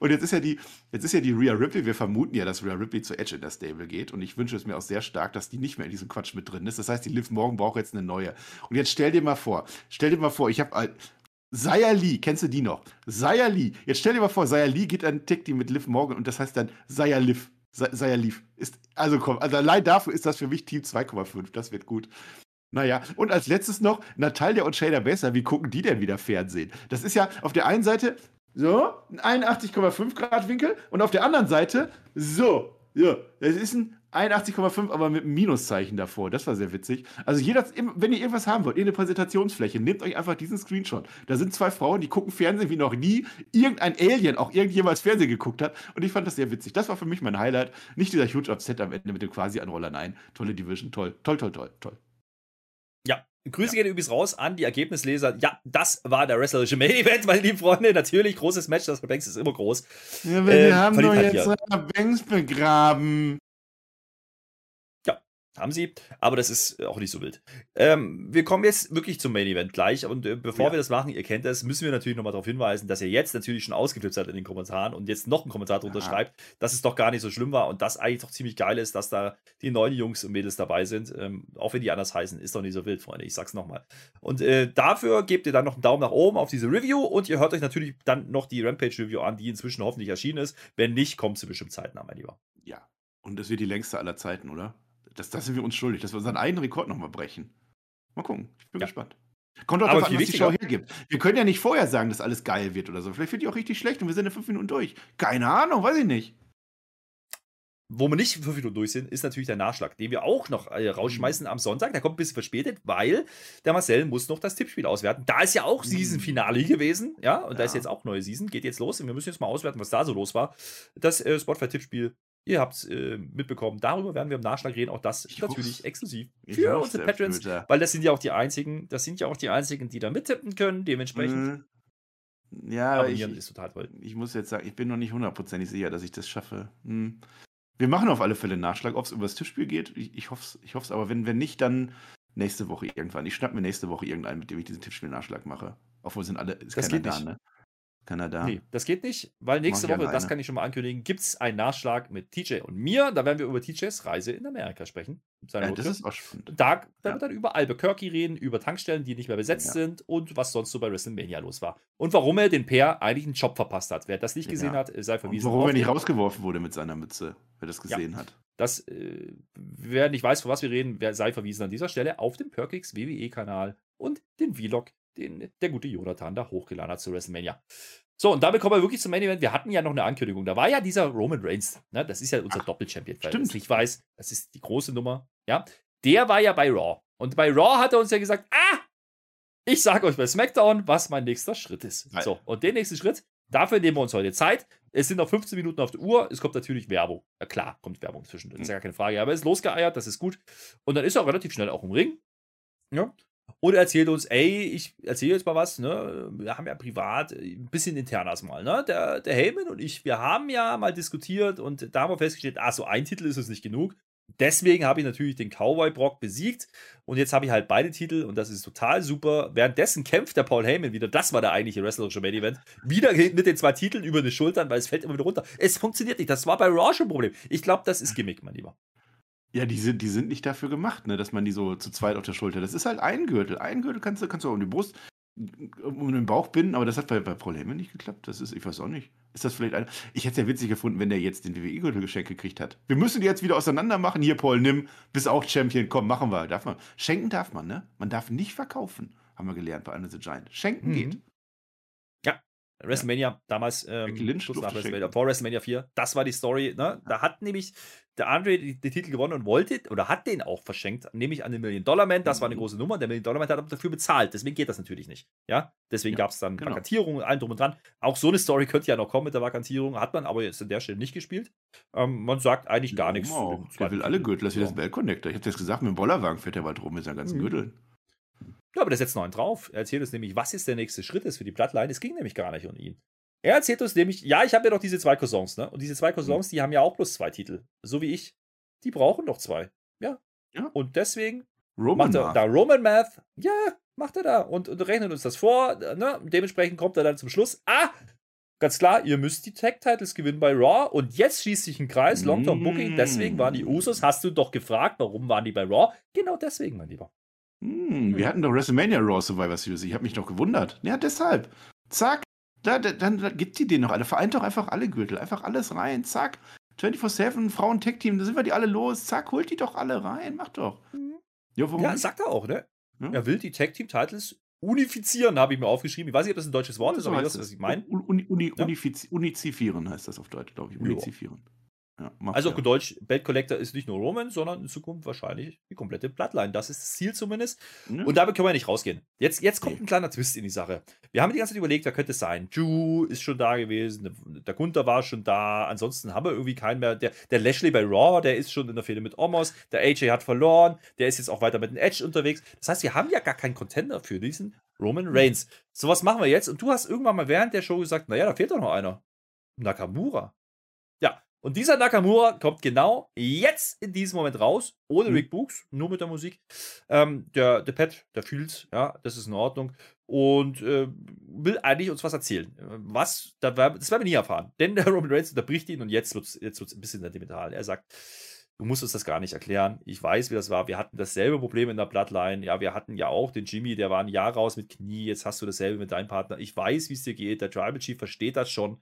C: Und jetzt ist ja die, jetzt ist ja die Rhea Ripley, wir vermuten ja, dass Rhea Ripley zu Edge in der Stable geht. Und ich wünsche es mir auch sehr stark, dass die nicht mehr in diesem Quatsch mit drin ist. Das heißt, die Liv morgen braucht jetzt eine neue. Und jetzt stell dir mal vor, stell dir mal vor, ich habe Zaya Lee, kennst du die noch? Zaya Lee. Jetzt stell dir mal vor, Zaya Lee geht an Tick die mit Liv Morgan und das heißt dann Zaya Liv sei er lief. Ist, also komm, also allein dafür ist das für mich Team 2,5. Das wird gut. Naja, und als letztes noch, Natalia und Shader besser. Wie gucken die denn wieder Fernsehen? Das ist ja auf der einen Seite so, ein 81,5 Grad Winkel und auf der anderen Seite so. Ja, das ist ein 81,5, aber mit einem Minuszeichen davor. Das war sehr witzig. Also jeder, wenn ihr irgendwas haben wollt, irgendeine Präsentationsfläche, nehmt euch einfach diesen Screenshot. Da sind zwei Frauen, die gucken Fernsehen wie noch nie irgendein Alien auch irgendjemals Fernsehen geguckt hat. Und ich fand das sehr witzig. Das war für mich mein Highlight. Nicht dieser Huge Upset am Ende mit dem quasi Anroller. Nein, tolle Division, toll, toll, toll, toll, toll.
B: Ja, Grüße gehen übrigens raus an die Ergebnisleser. Ja, das war der wrestlerische Main Event, meine lieben Freunde. Natürlich, großes Match, das Banks ist immer groß.
C: Ja, wir
B: Äh,
C: haben doch
B: verliert
C: jetzt
B: halt
C: Sascha Banks begraben.
B: Haben sie, aber das ist auch nicht so wild. Ähm, wir kommen jetzt wirklich zum Main Event gleich und äh, bevor
C: Ja.
B: wir das machen, ihr kennt das, müssen wir natürlich nochmal darauf hinweisen, dass ihr jetzt natürlich schon ausgeflippt seid in den Kommentaren und jetzt noch ein Kommentar drunter
C: Ja.
B: schreibt, dass es doch gar nicht so schlimm war und das eigentlich doch ziemlich geil ist, dass da die neuen Jungs und Mädels dabei sind. Ähm, auch wenn die anders heißen, ist doch nicht so wild, Freunde. Ich sag's nochmal. Und äh, dafür gebt ihr dann noch einen Daumen nach oben auf diese Review und ihr hört euch natürlich dann noch die Rampage-Review an, die inzwischen hoffentlich erschienen ist. Wenn nicht, kommt sie bestimmt zeitnah, mein Lieber.
C: Ja. Und das wird die längste aller Zeiten, oder? Das, das sind wir uns schuldig, dass wir unseren eigenen Rekord nochmal brechen. Mal gucken. Ich bin
B: Ja.
C: gespannt. Kommt
B: Aber
C: darauf an, was die Show hergibt. Wir können ja nicht vorher sagen, dass alles geil wird oder so. Vielleicht wird die auch richtig schlecht und wir sind in fünf Minuten durch. Keine Ahnung, weiß ich nicht.
B: Wo wir nicht fünf Minuten durch sind, ist natürlich der Nachschlag, den wir auch noch äh, rausschmeißen am Sonntag. Der kommt ein bisschen verspätet, weil der Marcel muss noch das Tippspiel auswerten. Da ist ja auch Season-Finale gewesen, ja, und da ist
C: Ja.
B: jetzt auch neue Season, geht jetzt los und wir müssen jetzt mal auswerten, was da so los war. Das äh, Spotify-Tippspiel, ihr habt es äh, mitbekommen. Darüber werden wir im Nachschlag reden. Auch das
C: Ich
B: natürlich
C: hoff's.
B: exklusiv für unsere Patrons, weil das sind ja auch die einzigen, das sind ja auch die einzigen, die da mittippen können. Dementsprechend
C: Mhm. Ja, aber ich,
B: abonnieren ist total toll.
C: ich muss jetzt sagen, ich bin noch nicht hundertprozentig sicher, dass ich das schaffe. Hm. Wir machen auf alle Fälle einen Nachschlag, ob es über das Tippspiel geht. Ich, ich hoffe es, ich hoff's, aber wenn, wenn nicht, dann nächste Woche irgendwann. Ich schnapp mir nächste Woche irgendeinen, mit dem ich diesen Tippspiel-Nachschlag mache. Obwohl sind alle, ist
B: Das
C: keiner
B: geht
C: da,
B: nicht.
C: ne? Keiner da.
B: Nee, das geht nicht, weil nächste Woche, das kann ich schon mal ankündigen, gibt es einen Nachschlag mit TJ und mir. Da werden wir über TJs Reise in Amerika sprechen.
C: Ja, das ist auch spannend.
B: da werden
C: Ja.
B: wir dann über Albuquerque reden, über Tankstellen, die nicht mehr besetzt
C: Ja.
B: sind und was sonst so bei WrestleMania los war. Und warum er den Pair eigentlich einen Job verpasst hat. Wer das nicht gesehen hat, sei
C: Und
B: verwiesen.
C: warum
B: auf
C: er nicht rausgeworfen wurde mit seiner Mütze, wer das gesehen hat.
B: Das, äh, wer nicht weiß, von was wir reden, wer sei verwiesen an dieser Stelle auf dem Perkix WWE-Kanal und den Vlog, den der gute Jonathan da hochgeladen hat zu WrestleMania. So, und damit kommen wir wirklich zum Main Event. Wir hatten ja noch eine Ankündigung. Da war ja dieser Roman Reigns. Ne? Das ist ja unser
C: Ach,
B: Doppel-Champion.
C: Stimmt.
B: nicht weiß, das ist die große Nummer. Ja, der war ja bei Raw. Und bei Raw hat er uns ja gesagt: Ah, ich sage euch bei SmackDown, was mein nächster Schritt ist.
C: Geil.
B: So, und den nächsten Schritt, dafür nehmen wir uns heute Zeit. Es sind noch 15 Minuten auf der Uhr. Es kommt natürlich Werbung. Ja, klar, kommt Werbung zwischendrin. Das ist ja gar keine Frage. Aber er ist losgeeiert, das ist gut. Und dann ist er auch relativ schnell auch im Ring. Ja. Und er erzählt uns, ey, ich erzähle jetzt mal was, ne? Wir haben ja privat äh, ein bisschen internas mal, ne? Der, der Heyman und ich, wir haben ja mal diskutiert und da haben wir festgestellt, ah, so ein Titel ist es nicht genug. Deswegen habe ich natürlich den Cowboy Brock besiegt und jetzt habe ich halt beide Titel und das ist total super. Währenddessen kämpft der Paul Heyman wieder, das war der eigentliche wrestlerische Main Event, wieder mit den zwei Titeln über die Schultern, weil es fällt immer wieder runter. Es funktioniert nicht, das war bei Raw schon ein Problem. Ich glaube, das ist Gimmick, mein Lieber.
C: Ja, die sind, die sind nicht dafür gemacht, ne, dass man die so zu zweit auf der Schulter. Das ist halt ein Gürtel. Ein Gürtel kannst du, kannst du um die Brust, um den Bauch binden, aber das hat bei, bei Paul Heyman nicht geklappt. Das ist, ich weiß auch nicht. Ist das vielleicht ein. Ich hätte es ja witzig gefunden, wenn der jetzt den WWE-Gürtel geschenkt gekriegt hat. Wir müssen die jetzt wieder auseinander machen. Hier, Paul, nimm, bist auch Champion. Komm, machen wir. Darf man. Schenken darf man, ne? Man darf nicht verkaufen, haben wir gelernt bei Under the Giant. Schenken
B: Mhm.
C: geht.
B: WrestleMania damals, ähm,
C: Becky Lynch
B: kurz
C: durfte
B: nach WrestleMania, vor WrestleMania 4, das war die Story. Ne? Da hat nämlich der Andre den Titel gewonnen und wollte, oder hat den auch verschenkt, nämlich an den Million-Dollar-Man. Das war eine
C: Mhm.
B: große Nummer. Der Million-Dollar-Man hat aber dafür bezahlt. Deswegen geht das natürlich nicht. Ja, deswegen
C: Ja,
B: gab es dann
C: genau.
B: Vakantierung und allem drum und dran. Auch so eine Story könnte ja noch kommen mit der Vakantierung. Hat man aber jetzt an der Stelle nicht gespielt. Ähm, man sagt eigentlich gar nichts. dem
C: der
B: zweiten
C: will alle. Gürtel. Das ist wie
B: Ja.
C: das Bell Connector. Ich hab jetzt gesagt, mit dem Bollerwagen fährt der bald rum mit seinen ganzen
B: Mhm.
C: Gürteln.
B: Ja, aber der setzt noch einen drauf. Er erzählt uns nämlich, was jetzt der nächste Schritt ist für die Bloodline. Es ging nämlich gar nicht um ihn. Er erzählt uns nämlich, ja, ich habe ja doch diese zwei Cousins, ne? Und diese zwei Cousins, die haben ja auch bloß zwei Titel. So wie ich. Die brauchen doch zwei. Ja.
C: Ja.
B: Und deswegen
C: Roman
B: macht er
C: Mark.
B: da Roman Math. Ja, macht er da. Und, und rechnet uns das vor. Ne? Dementsprechend kommt er dann zum Schluss. Ah! Ganz klar, ihr müsst die Tag-Titles gewinnen bei Raw. Und jetzt schließt sich ein Kreis. Long-Term Booking. Deswegen waren die Usos. Hast du doch gefragt, warum waren die bei Raw? Genau deswegen, mein Lieber.
C: Hm, wir hatten doch WrestleMania Raw Survivor Series. Ich habe mich doch gewundert. Ja, deshalb. Zack. Da, da, dann da gibt die den noch alle. Vereint doch einfach alle Gürtel. Einfach alles rein. Zack. 24-7, Frauen-Tech-Team. Da sind wir die alle los. Zack, holt die doch alle rein. Macht doch. Ja, warum?
B: Ja, sagt er auch, ne?
C: Ja.
B: Er will die Tag Team Titles unifizieren, habe ich mir aufgeschrieben. Ich weiß nicht, ob das ein deutsches Wort ist,
C: So
B: aber ich
C: heißt
B: weiß,
C: es.
B: was ich meine.
C: Uni, uni,
B: Ja.
C: unifiz- unizifieren heißt das auf Deutsch, glaube ich.
B: Ja. Ja, also auf Deutsch, Belt Collector ist nicht nur Roman, sondern in Zukunft wahrscheinlich die komplette Bloodline. Das ist das Ziel zumindest. Ja. Und damit können wir nicht rausgehen. Jetzt, jetzt kommt ein kleiner Twist in die Sache. Wir haben die ganze Zeit überlegt, wer könnte es sein. Ju ist schon da gewesen, der Gunther war schon da. Ansonsten haben wir irgendwie keinen mehr. Der, der Lashley bei Raw, der ist schon in der Fehde mit Omos. Der AJ hat verloren. Der ist jetzt auch weiter mit dem Edge unterwegs. Das heißt, wir haben ja gar keinen Contender für diesen Roman Reigns. So was machen wir jetzt. Und du hast irgendwann mal während der Show gesagt, naja, da fehlt doch noch einer. Nakamura. Und dieser Nakamura kommt genau jetzt in diesem Moment raus, ohne mhm. Rick Books, nur mit der Musik. Ähm, der, der Pat, der fühlt's, ja, das ist in Ordnung. Und äh, will eigentlich uns was erzählen. Was, das werden wir nie erfahren. Denn der Roman Reigns unterbricht ihn und jetzt wird es jetzt wird's ein bisschen sentimental. Er sagt, du musst uns das gar nicht erklären. Ich weiß, wie das war. Wir hatten dasselbe Problem in der Bloodline. Ja, wir hatten ja auch den Jimmy, der war ein Jahr raus mit Knie. Jetzt hast du dasselbe mit deinem Partner. Ich weiß, wie es dir geht. Der Tribal Chief versteht das schon.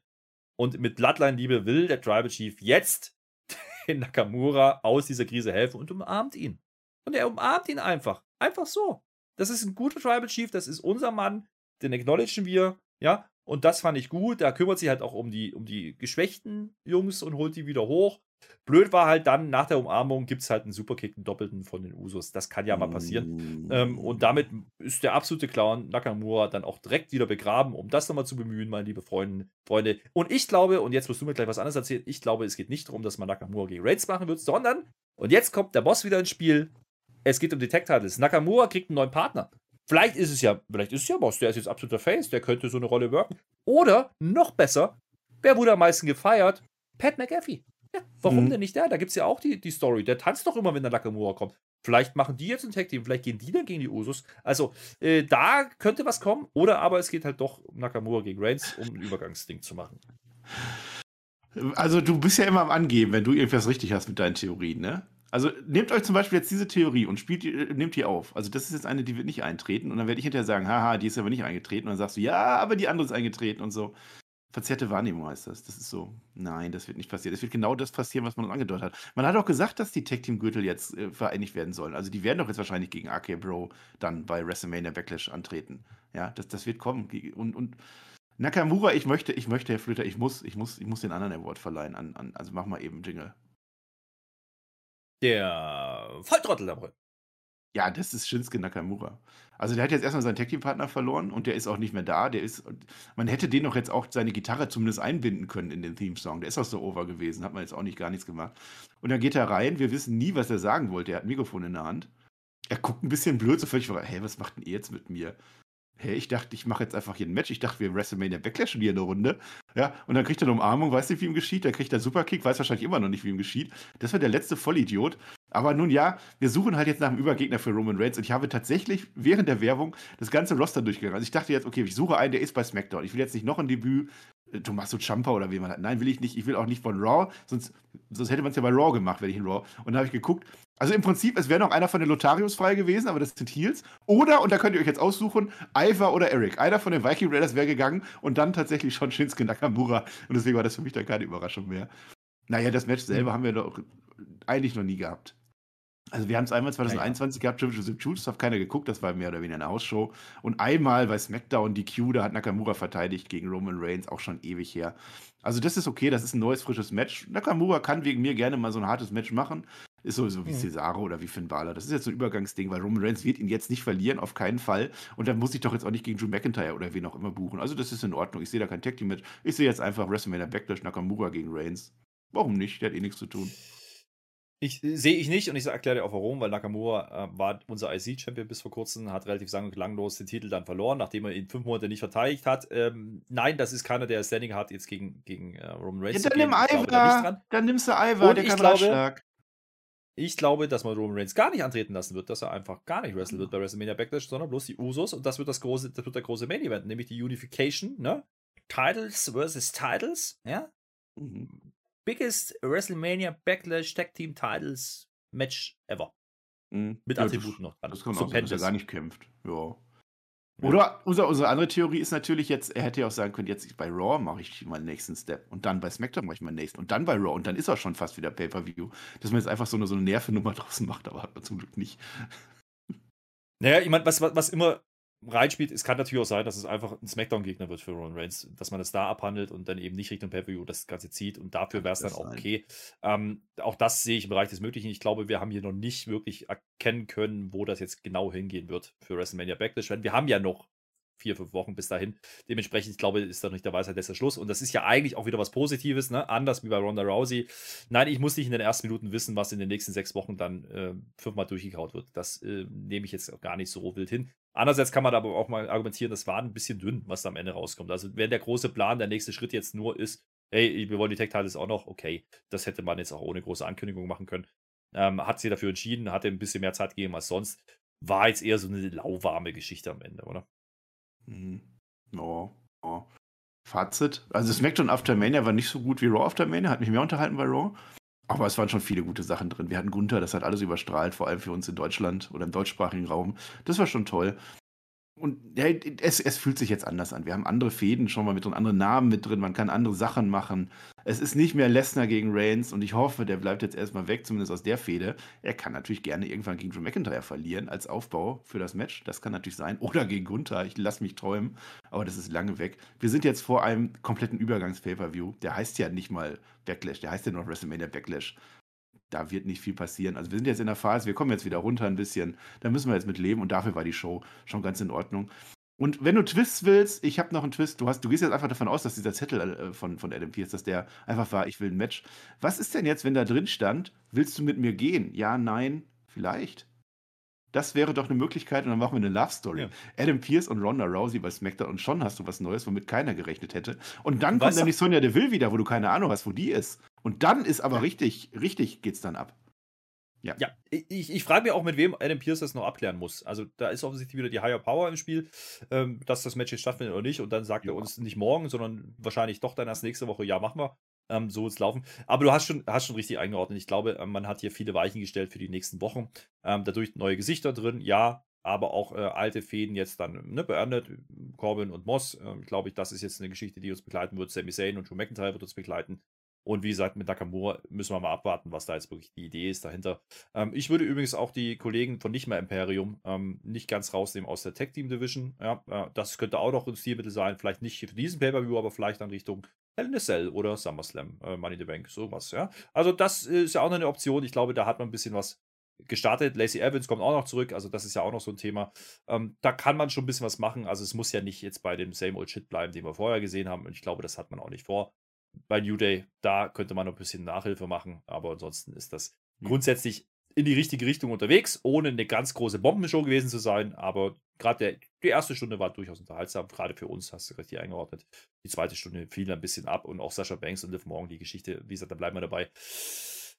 B: Und mit Bloodline-Liebe will der Tribal Chief jetzt den Nakamura aus dieser Krise helfen und umarmt ihn. Und er umarmt ihn einfach. Einfach so. Das ist ein guter Tribal Chief, das ist unser Mann, den acknowledgen wir, ja. Und das fand ich gut. Da kümmert sich halt auch um die, um die geschwächten Jungs und holt die wieder hoch. Blöd war halt dann, nach der Umarmung gibt es halt einen Superkick, einen Doppelten von den Usos. Das kann ja mal passieren. Mm. Ähm, und damit ist der absolute Clown Nakamura dann auch direkt wieder begraben, um das nochmal zu bemühen, meine liebe Freunde. Freunde. Und ich glaube, und jetzt musst du mir gleich was anderes erzählen, ich glaube, es geht nicht darum, dass man Nakamura gegen Reigns machen wird, sondern, und jetzt kommt der Boss wieder ins Spiel, es geht um die Tech-Titles. Nakamura kriegt einen neuen Partner. Vielleicht ist es ja, vielleicht ist es ja Boss, der ist jetzt absoluter Face, der könnte so eine Rolle wirken. Oder, noch besser, wer wurde am meisten gefeiert? Pat McAfee. Ja, warum mhm. denn nicht der? Da gibt es ja auch die, die Story. Der tanzt doch immer, wenn der Nakamura kommt. Vielleicht machen die jetzt ein Tag-Team, vielleicht gehen die dann gegen die Usos. Also, äh, da könnte was kommen. Oder aber es geht halt doch um Nakamura gegen Reigns, um ein Übergangsding zu machen.
C: Also, du bist ja immer am Angeben, wenn du irgendwas richtig hast mit deinen Theorien, ne? Also nehmt euch zum Beispiel jetzt diese Theorie und spielt die, nehmt die auf. Also das ist jetzt eine, die wird nicht eintreten. Und dann werde ich hinterher sagen, haha, die ist aber nicht eingetreten. Und dann sagst du, ja, aber die andere ist eingetreten und so. Verzerrte Wahrnehmung heißt das. Das ist so, nein, das wird nicht passieren. Es wird genau das passieren, was man angedeutet hat. Man hat auch gesagt, dass die Tag-Team-Gürtel jetzt äh, vereinigt werden sollen. Also die werden doch jetzt wahrscheinlich gegen AK Bro dann bei WrestleMania Backlash antreten. Ja, das, das wird kommen. Und, und Nakamura, ich möchte, ich möchte, Herr Flöter, ich muss, ich muss, ich muss den anderen Award verleihen. An, an, also mach mal eben Jingle.
B: Der Volltrottel.
C: Ja, das ist Shinsuke Nakamura. Also der hat jetzt erstmal seinen Tag-Team-Partner verloren und der ist auch nicht mehr da. Der ist, man hätte den doch jetzt auch seine Gitarre zumindest einbinden können in den Theme-Song. Der ist auch so over gewesen, hat man jetzt auch nicht gar nichts gemacht. Und dann geht er rein, wir wissen nie, was er sagen wollte. Er hat ein Mikrofon in der Hand. Er guckt ein bisschen blöd, so völlig, hey, was macht denn ihr jetzt mit mir? Hey, ich dachte, ich mache jetzt einfach hier ein Match. Ich dachte, wir WrestleMania Backlash hier eine Runde. Ja, und dann kriegt er eine Umarmung, weiß nicht, wie ihm geschieht. Dann kriegt er Superkick, weiß wahrscheinlich immer noch nicht, wie ihm geschieht. Das war der letzte Vollidiot. Aber nun ja, wir suchen halt jetzt nach einem Übergegner für Roman Reigns und ich habe tatsächlich während der Werbung das ganze Roster durchgegangen. Also ich dachte jetzt, okay, ich suche einen, der ist bei SmackDown. Ich will jetzt nicht noch ein Debüt, äh, Tommaso Ciampa oder wie man hat. Nein, will ich nicht. Ich will auch nicht von Raw, sonst, sonst hätte man es ja bei Raw gemacht, wenn ich in Raw. Und dann habe ich geguckt. Also im Prinzip, es wäre noch einer von den Lotarios frei gewesen, aber das sind Heels. Oder, und da könnt ihr euch jetzt aussuchen, Ivar oder Eric. Einer von den Viking Raiders wäre gegangen und dann tatsächlich schon Shinsuke Nakamura. Und deswegen war das für mich dann keine Überraschung mehr. Naja, das Match selber haben wir doch eigentlich noch nie gehabt. Also wir haben es einmal 2021 ja, ja. gehabt, Championship das hat keiner geguckt, das war mehr oder weniger eine Hausshow. Und einmal bei SmackDown die Q, da hat Nakamura verteidigt gegen Roman Reigns, auch schon ewig her. Also das ist okay, das ist ein neues, frisches Match. Nakamura kann wegen mir gerne mal so ein hartes Match machen. Ist sowieso wie mhm. Cesaro oder wie Finn Balor. Das ist jetzt so ein Übergangsding, weil Roman Reigns wird ihn jetzt nicht verlieren, auf keinen Fall. Und dann muss ich doch jetzt auch nicht gegen Drew McIntyre oder wen auch immer buchen. Also das ist in Ordnung. Ich sehe da kein Tag Team mit. Ich sehe jetzt einfach WrestleMania Backlash Nakamura gegen Reigns. Warum nicht? Der hat eh nichts zu tun.
B: Ich sehe ich nicht und ich erkläre dir auch warum, weil Nakamura äh, war unser IC-Champion bis vor kurzem, hat relativ sang und klanglos den Titel dann verloren, nachdem er ihn fünf Monate nicht verteidigt hat. Ähm, nein, das ist keiner, der Standing hat, jetzt gegen, gegen äh, Roman Reigns.
C: Ja, dann nimm Ivar, dann nimmst du Ivar, der kann
B: glaube, stark. Ich glaube, dass man Roman Reigns gar nicht antreten lassen wird, dass er einfach gar nicht wresteln wird bei WrestleMania Backlash, sondern bloß die Usos und das wird das große, das wird der große Main Event, nämlich die Unification, ne? Titles versus Titles, ja? Mhm biggest WrestleMania Backlash Tag Team Titles Match ever.
C: Mhm. Mit ja, Attributen noch dran. Das kann so auch sein, dass er gar nicht kämpft. Ja. Oder unsere, unsere andere Theorie ist natürlich jetzt, er hätte ja auch sagen können, jetzt bei Raw mache ich meinen nächsten Step und dann bei SmackDown mache ich meinen nächsten und dann bei Raw und dann ist er schon fast wieder Pay-Per-View. Dass man jetzt einfach so eine, so eine Nervenummer draußen macht, aber hat man zum Glück nicht.
B: Naja, ich meine, was, was, was immer reinspielt. Es kann natürlich auch sein, dass es einfach ein Smackdown-Gegner wird für Roman Reigns, dass man das da abhandelt und dann eben nicht Richtung Pay-Per-View das Ganze zieht und dafür wäre es dann auch okay. Ähm, auch das sehe ich im Bereich des Möglichen. Ich glaube, wir haben hier noch nicht wirklich erkennen können, wo das jetzt genau hingehen wird für WrestleMania Backlash. Wir haben ja noch vier, fünf Wochen bis dahin. Dementsprechend, ich glaube, ist da nicht der Weisheit letzter Schluss. Und das ist ja eigentlich auch wieder was Positives, ne? anders wie bei Ronda Rousey. Nein, ich muss nicht in den ersten Minuten wissen, was in den nächsten sechs Wochen dann äh, fünfmal durchgekaut wird. Das äh, nehme ich jetzt gar nicht so wild hin. Andererseits kann man aber auch mal argumentieren, das war ein bisschen dünn, was da am Ende rauskommt. Also, wenn der große Plan, der nächste Schritt jetzt nur ist, hey, wir wollen die Tech-Titles auch noch, okay, das hätte man jetzt auch ohne große Ankündigung machen können. Ähm, hat sie dafür entschieden, hatte ein bisschen mehr Zeit gegeben als sonst. War jetzt eher so eine lauwarme Geschichte am Ende, oder?
C: Mhm. Oh. Fazit. Also SmackDown After Mania war nicht so gut wie Raw After Mania, hat mich mehr unterhalten bei Raw. Aber es waren schon viele gute Sachen drin. Wir hatten Gunther, das hat alles überstrahlt, vor allem für uns in Deutschland oder im deutschsprachigen Raum. Das war schon toll. Und ja, es, es fühlt sich jetzt anders an. Wir haben andere Fäden schon mal mit drin, andere Namen mit drin, man kann andere Sachen machen. Es ist nicht mehr Lesnar gegen Reigns und ich hoffe, der bleibt jetzt erstmal weg, zumindest aus der Fehde. Er kann natürlich gerne irgendwann gegen Drew McIntyre verlieren als Aufbau für das Match. Das kann natürlich sein. Oder gegen Gunther. Ich lasse mich träumen, aber das ist lange weg. Wir sind jetzt vor einem kompletten Übergangs-Pay-Per-View. Der heißt ja nicht mal Backlash, der heißt ja noch WrestleMania Backlash da wird nicht viel passieren. Also wir sind jetzt in der Phase, wir kommen jetzt wieder runter ein bisschen, da müssen wir jetzt mit leben und dafür war die Show schon ganz in Ordnung. Und wenn du Twists willst, ich habe noch einen Twist, du, hast, du gehst jetzt einfach davon aus, dass dieser Zettel äh, von, von Adam Pierce, dass der einfach war, ich will ein Match. Was ist denn jetzt, wenn da drin stand, willst du mit mir gehen? Ja, nein, vielleicht. Das wäre doch eine Möglichkeit und dann machen wir eine Love Story. Ja. Adam Pierce und Ronda Rousey bei SmackDown und schon hast du was Neues, womit keiner gerechnet hätte. Und dann kommt dann die Sonja Deville wieder, wo du keine Ahnung hast, wo die ist. Und dann ist aber richtig, richtig geht's dann ab.
B: Ja. ja, ich, ich frage mich auch, mit wem Adam Pierce das noch abklären muss. Also da ist offensichtlich wieder die Higher Power im Spiel, ähm, dass das Match jetzt stattfindet oder nicht. Und dann sagt ja. er uns nicht morgen, sondern wahrscheinlich doch dann erst nächste Woche, ja, machen wir. Ähm, so es laufen. Aber du hast schon, hast schon richtig eingeordnet. Ich glaube, ähm, man hat hier viele Weichen gestellt für die nächsten Wochen. Ähm, dadurch neue Gesichter drin, ja, aber auch äh, alte Fäden jetzt dann ne, beendet. Corbin und Moss, äh, glaube ich, das ist jetzt eine Geschichte, die uns begleiten wird. Sami Zayn und Drew McIntyre wird uns begleiten. Und wie gesagt, mit Nakamura müssen wir mal abwarten, was da jetzt wirklich die Idee ist dahinter. Ähm, ich würde übrigens auch die Kollegen von Nicht mehr Imperium ähm, nicht ganz rausnehmen aus der Tech Team Division. Ja, äh, das könnte auch noch ein Stilmittel sein. Vielleicht nicht für diesen Pay-Per-View, aber vielleicht dann Richtung Hell in a Cell oder SummerSlam, äh, Money in the Bank, sowas. Ja. Also, das ist ja auch noch eine Option. Ich glaube, da hat man ein bisschen was gestartet. Lacey Evans kommt auch noch zurück, also das ist ja auch noch so ein Thema. Ähm, da kann man schon ein bisschen was machen. Also es muss ja nicht jetzt bei dem Same Old Shit bleiben, den wir vorher gesehen haben. Und ich glaube, das hat man auch nicht vor bei New Day, da könnte man noch ein bisschen Nachhilfe machen, aber ansonsten ist das mhm. grundsätzlich in die richtige Richtung unterwegs, ohne eine ganz große Bombenshow gewesen zu sein. Aber gerade die erste Stunde war durchaus unterhaltsam, gerade für uns, hast du richtig eingeordnet. Die zweite Stunde fiel ein bisschen ab und auch Sascha Banks und Liv Morgan, die Geschichte, wie gesagt, da bleiben wir dabei.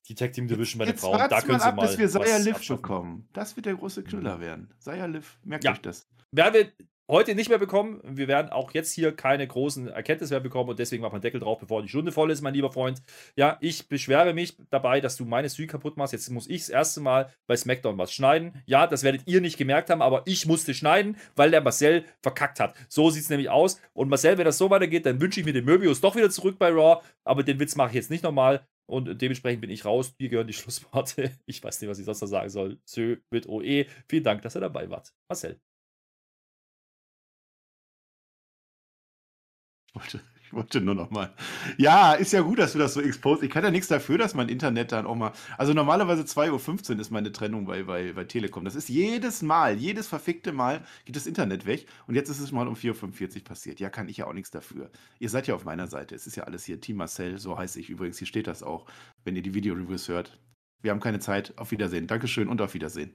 B: Die Tag Team Division bei den Frauen, da können sie ab, mal.
C: bis wir Saya Liv bekommen. Das wird der große Knüller werden. Saya Liv, merkt ja. euch das.
B: Werden wir heute nicht mehr bekommen. Wir werden auch jetzt hier keine großen Erkenntnisse mehr bekommen und deswegen macht man Deckel drauf, bevor die Stunde voll ist, mein lieber Freund. Ja, ich beschwere mich dabei, dass du meine Streak kaputt machst. Jetzt muss ich das erste Mal bei SmackDown was schneiden. Ja, das werdet ihr nicht gemerkt haben, aber ich musste schneiden, weil der Marcel verkackt hat. So sieht es nämlich aus. Und Marcel, wenn das so weitergeht, dann wünsche ich mir den Möbius doch wieder zurück bei Raw. Aber den Witz mache ich jetzt nicht nochmal. Und dementsprechend bin ich raus. Dir gehören die Schlussworte. Ich weiß nicht, was ich sonst noch sagen soll. Sö mit OE. Vielen Dank, dass ihr dabei wart. Marcel.
C: Wollte, ich wollte nur noch mal. Ja, ist ja gut, dass du das so exposed. Ich kann ja nichts dafür, dass mein Internet dann auch mal. Also normalerweise 2.15 Uhr ist meine Trennung bei, bei, bei Telekom. Das ist jedes Mal, jedes verfickte Mal geht das Internet weg. Und jetzt ist es mal um 4.45 Uhr passiert. Ja, kann ich ja auch nichts dafür. Ihr seid ja auf meiner Seite. Es ist ja alles hier. Team Marcel, so heiße ich übrigens. Hier steht das auch, wenn ihr die Videoreviews hört. Wir haben keine Zeit. Auf Wiedersehen. Dankeschön und auf Wiedersehen.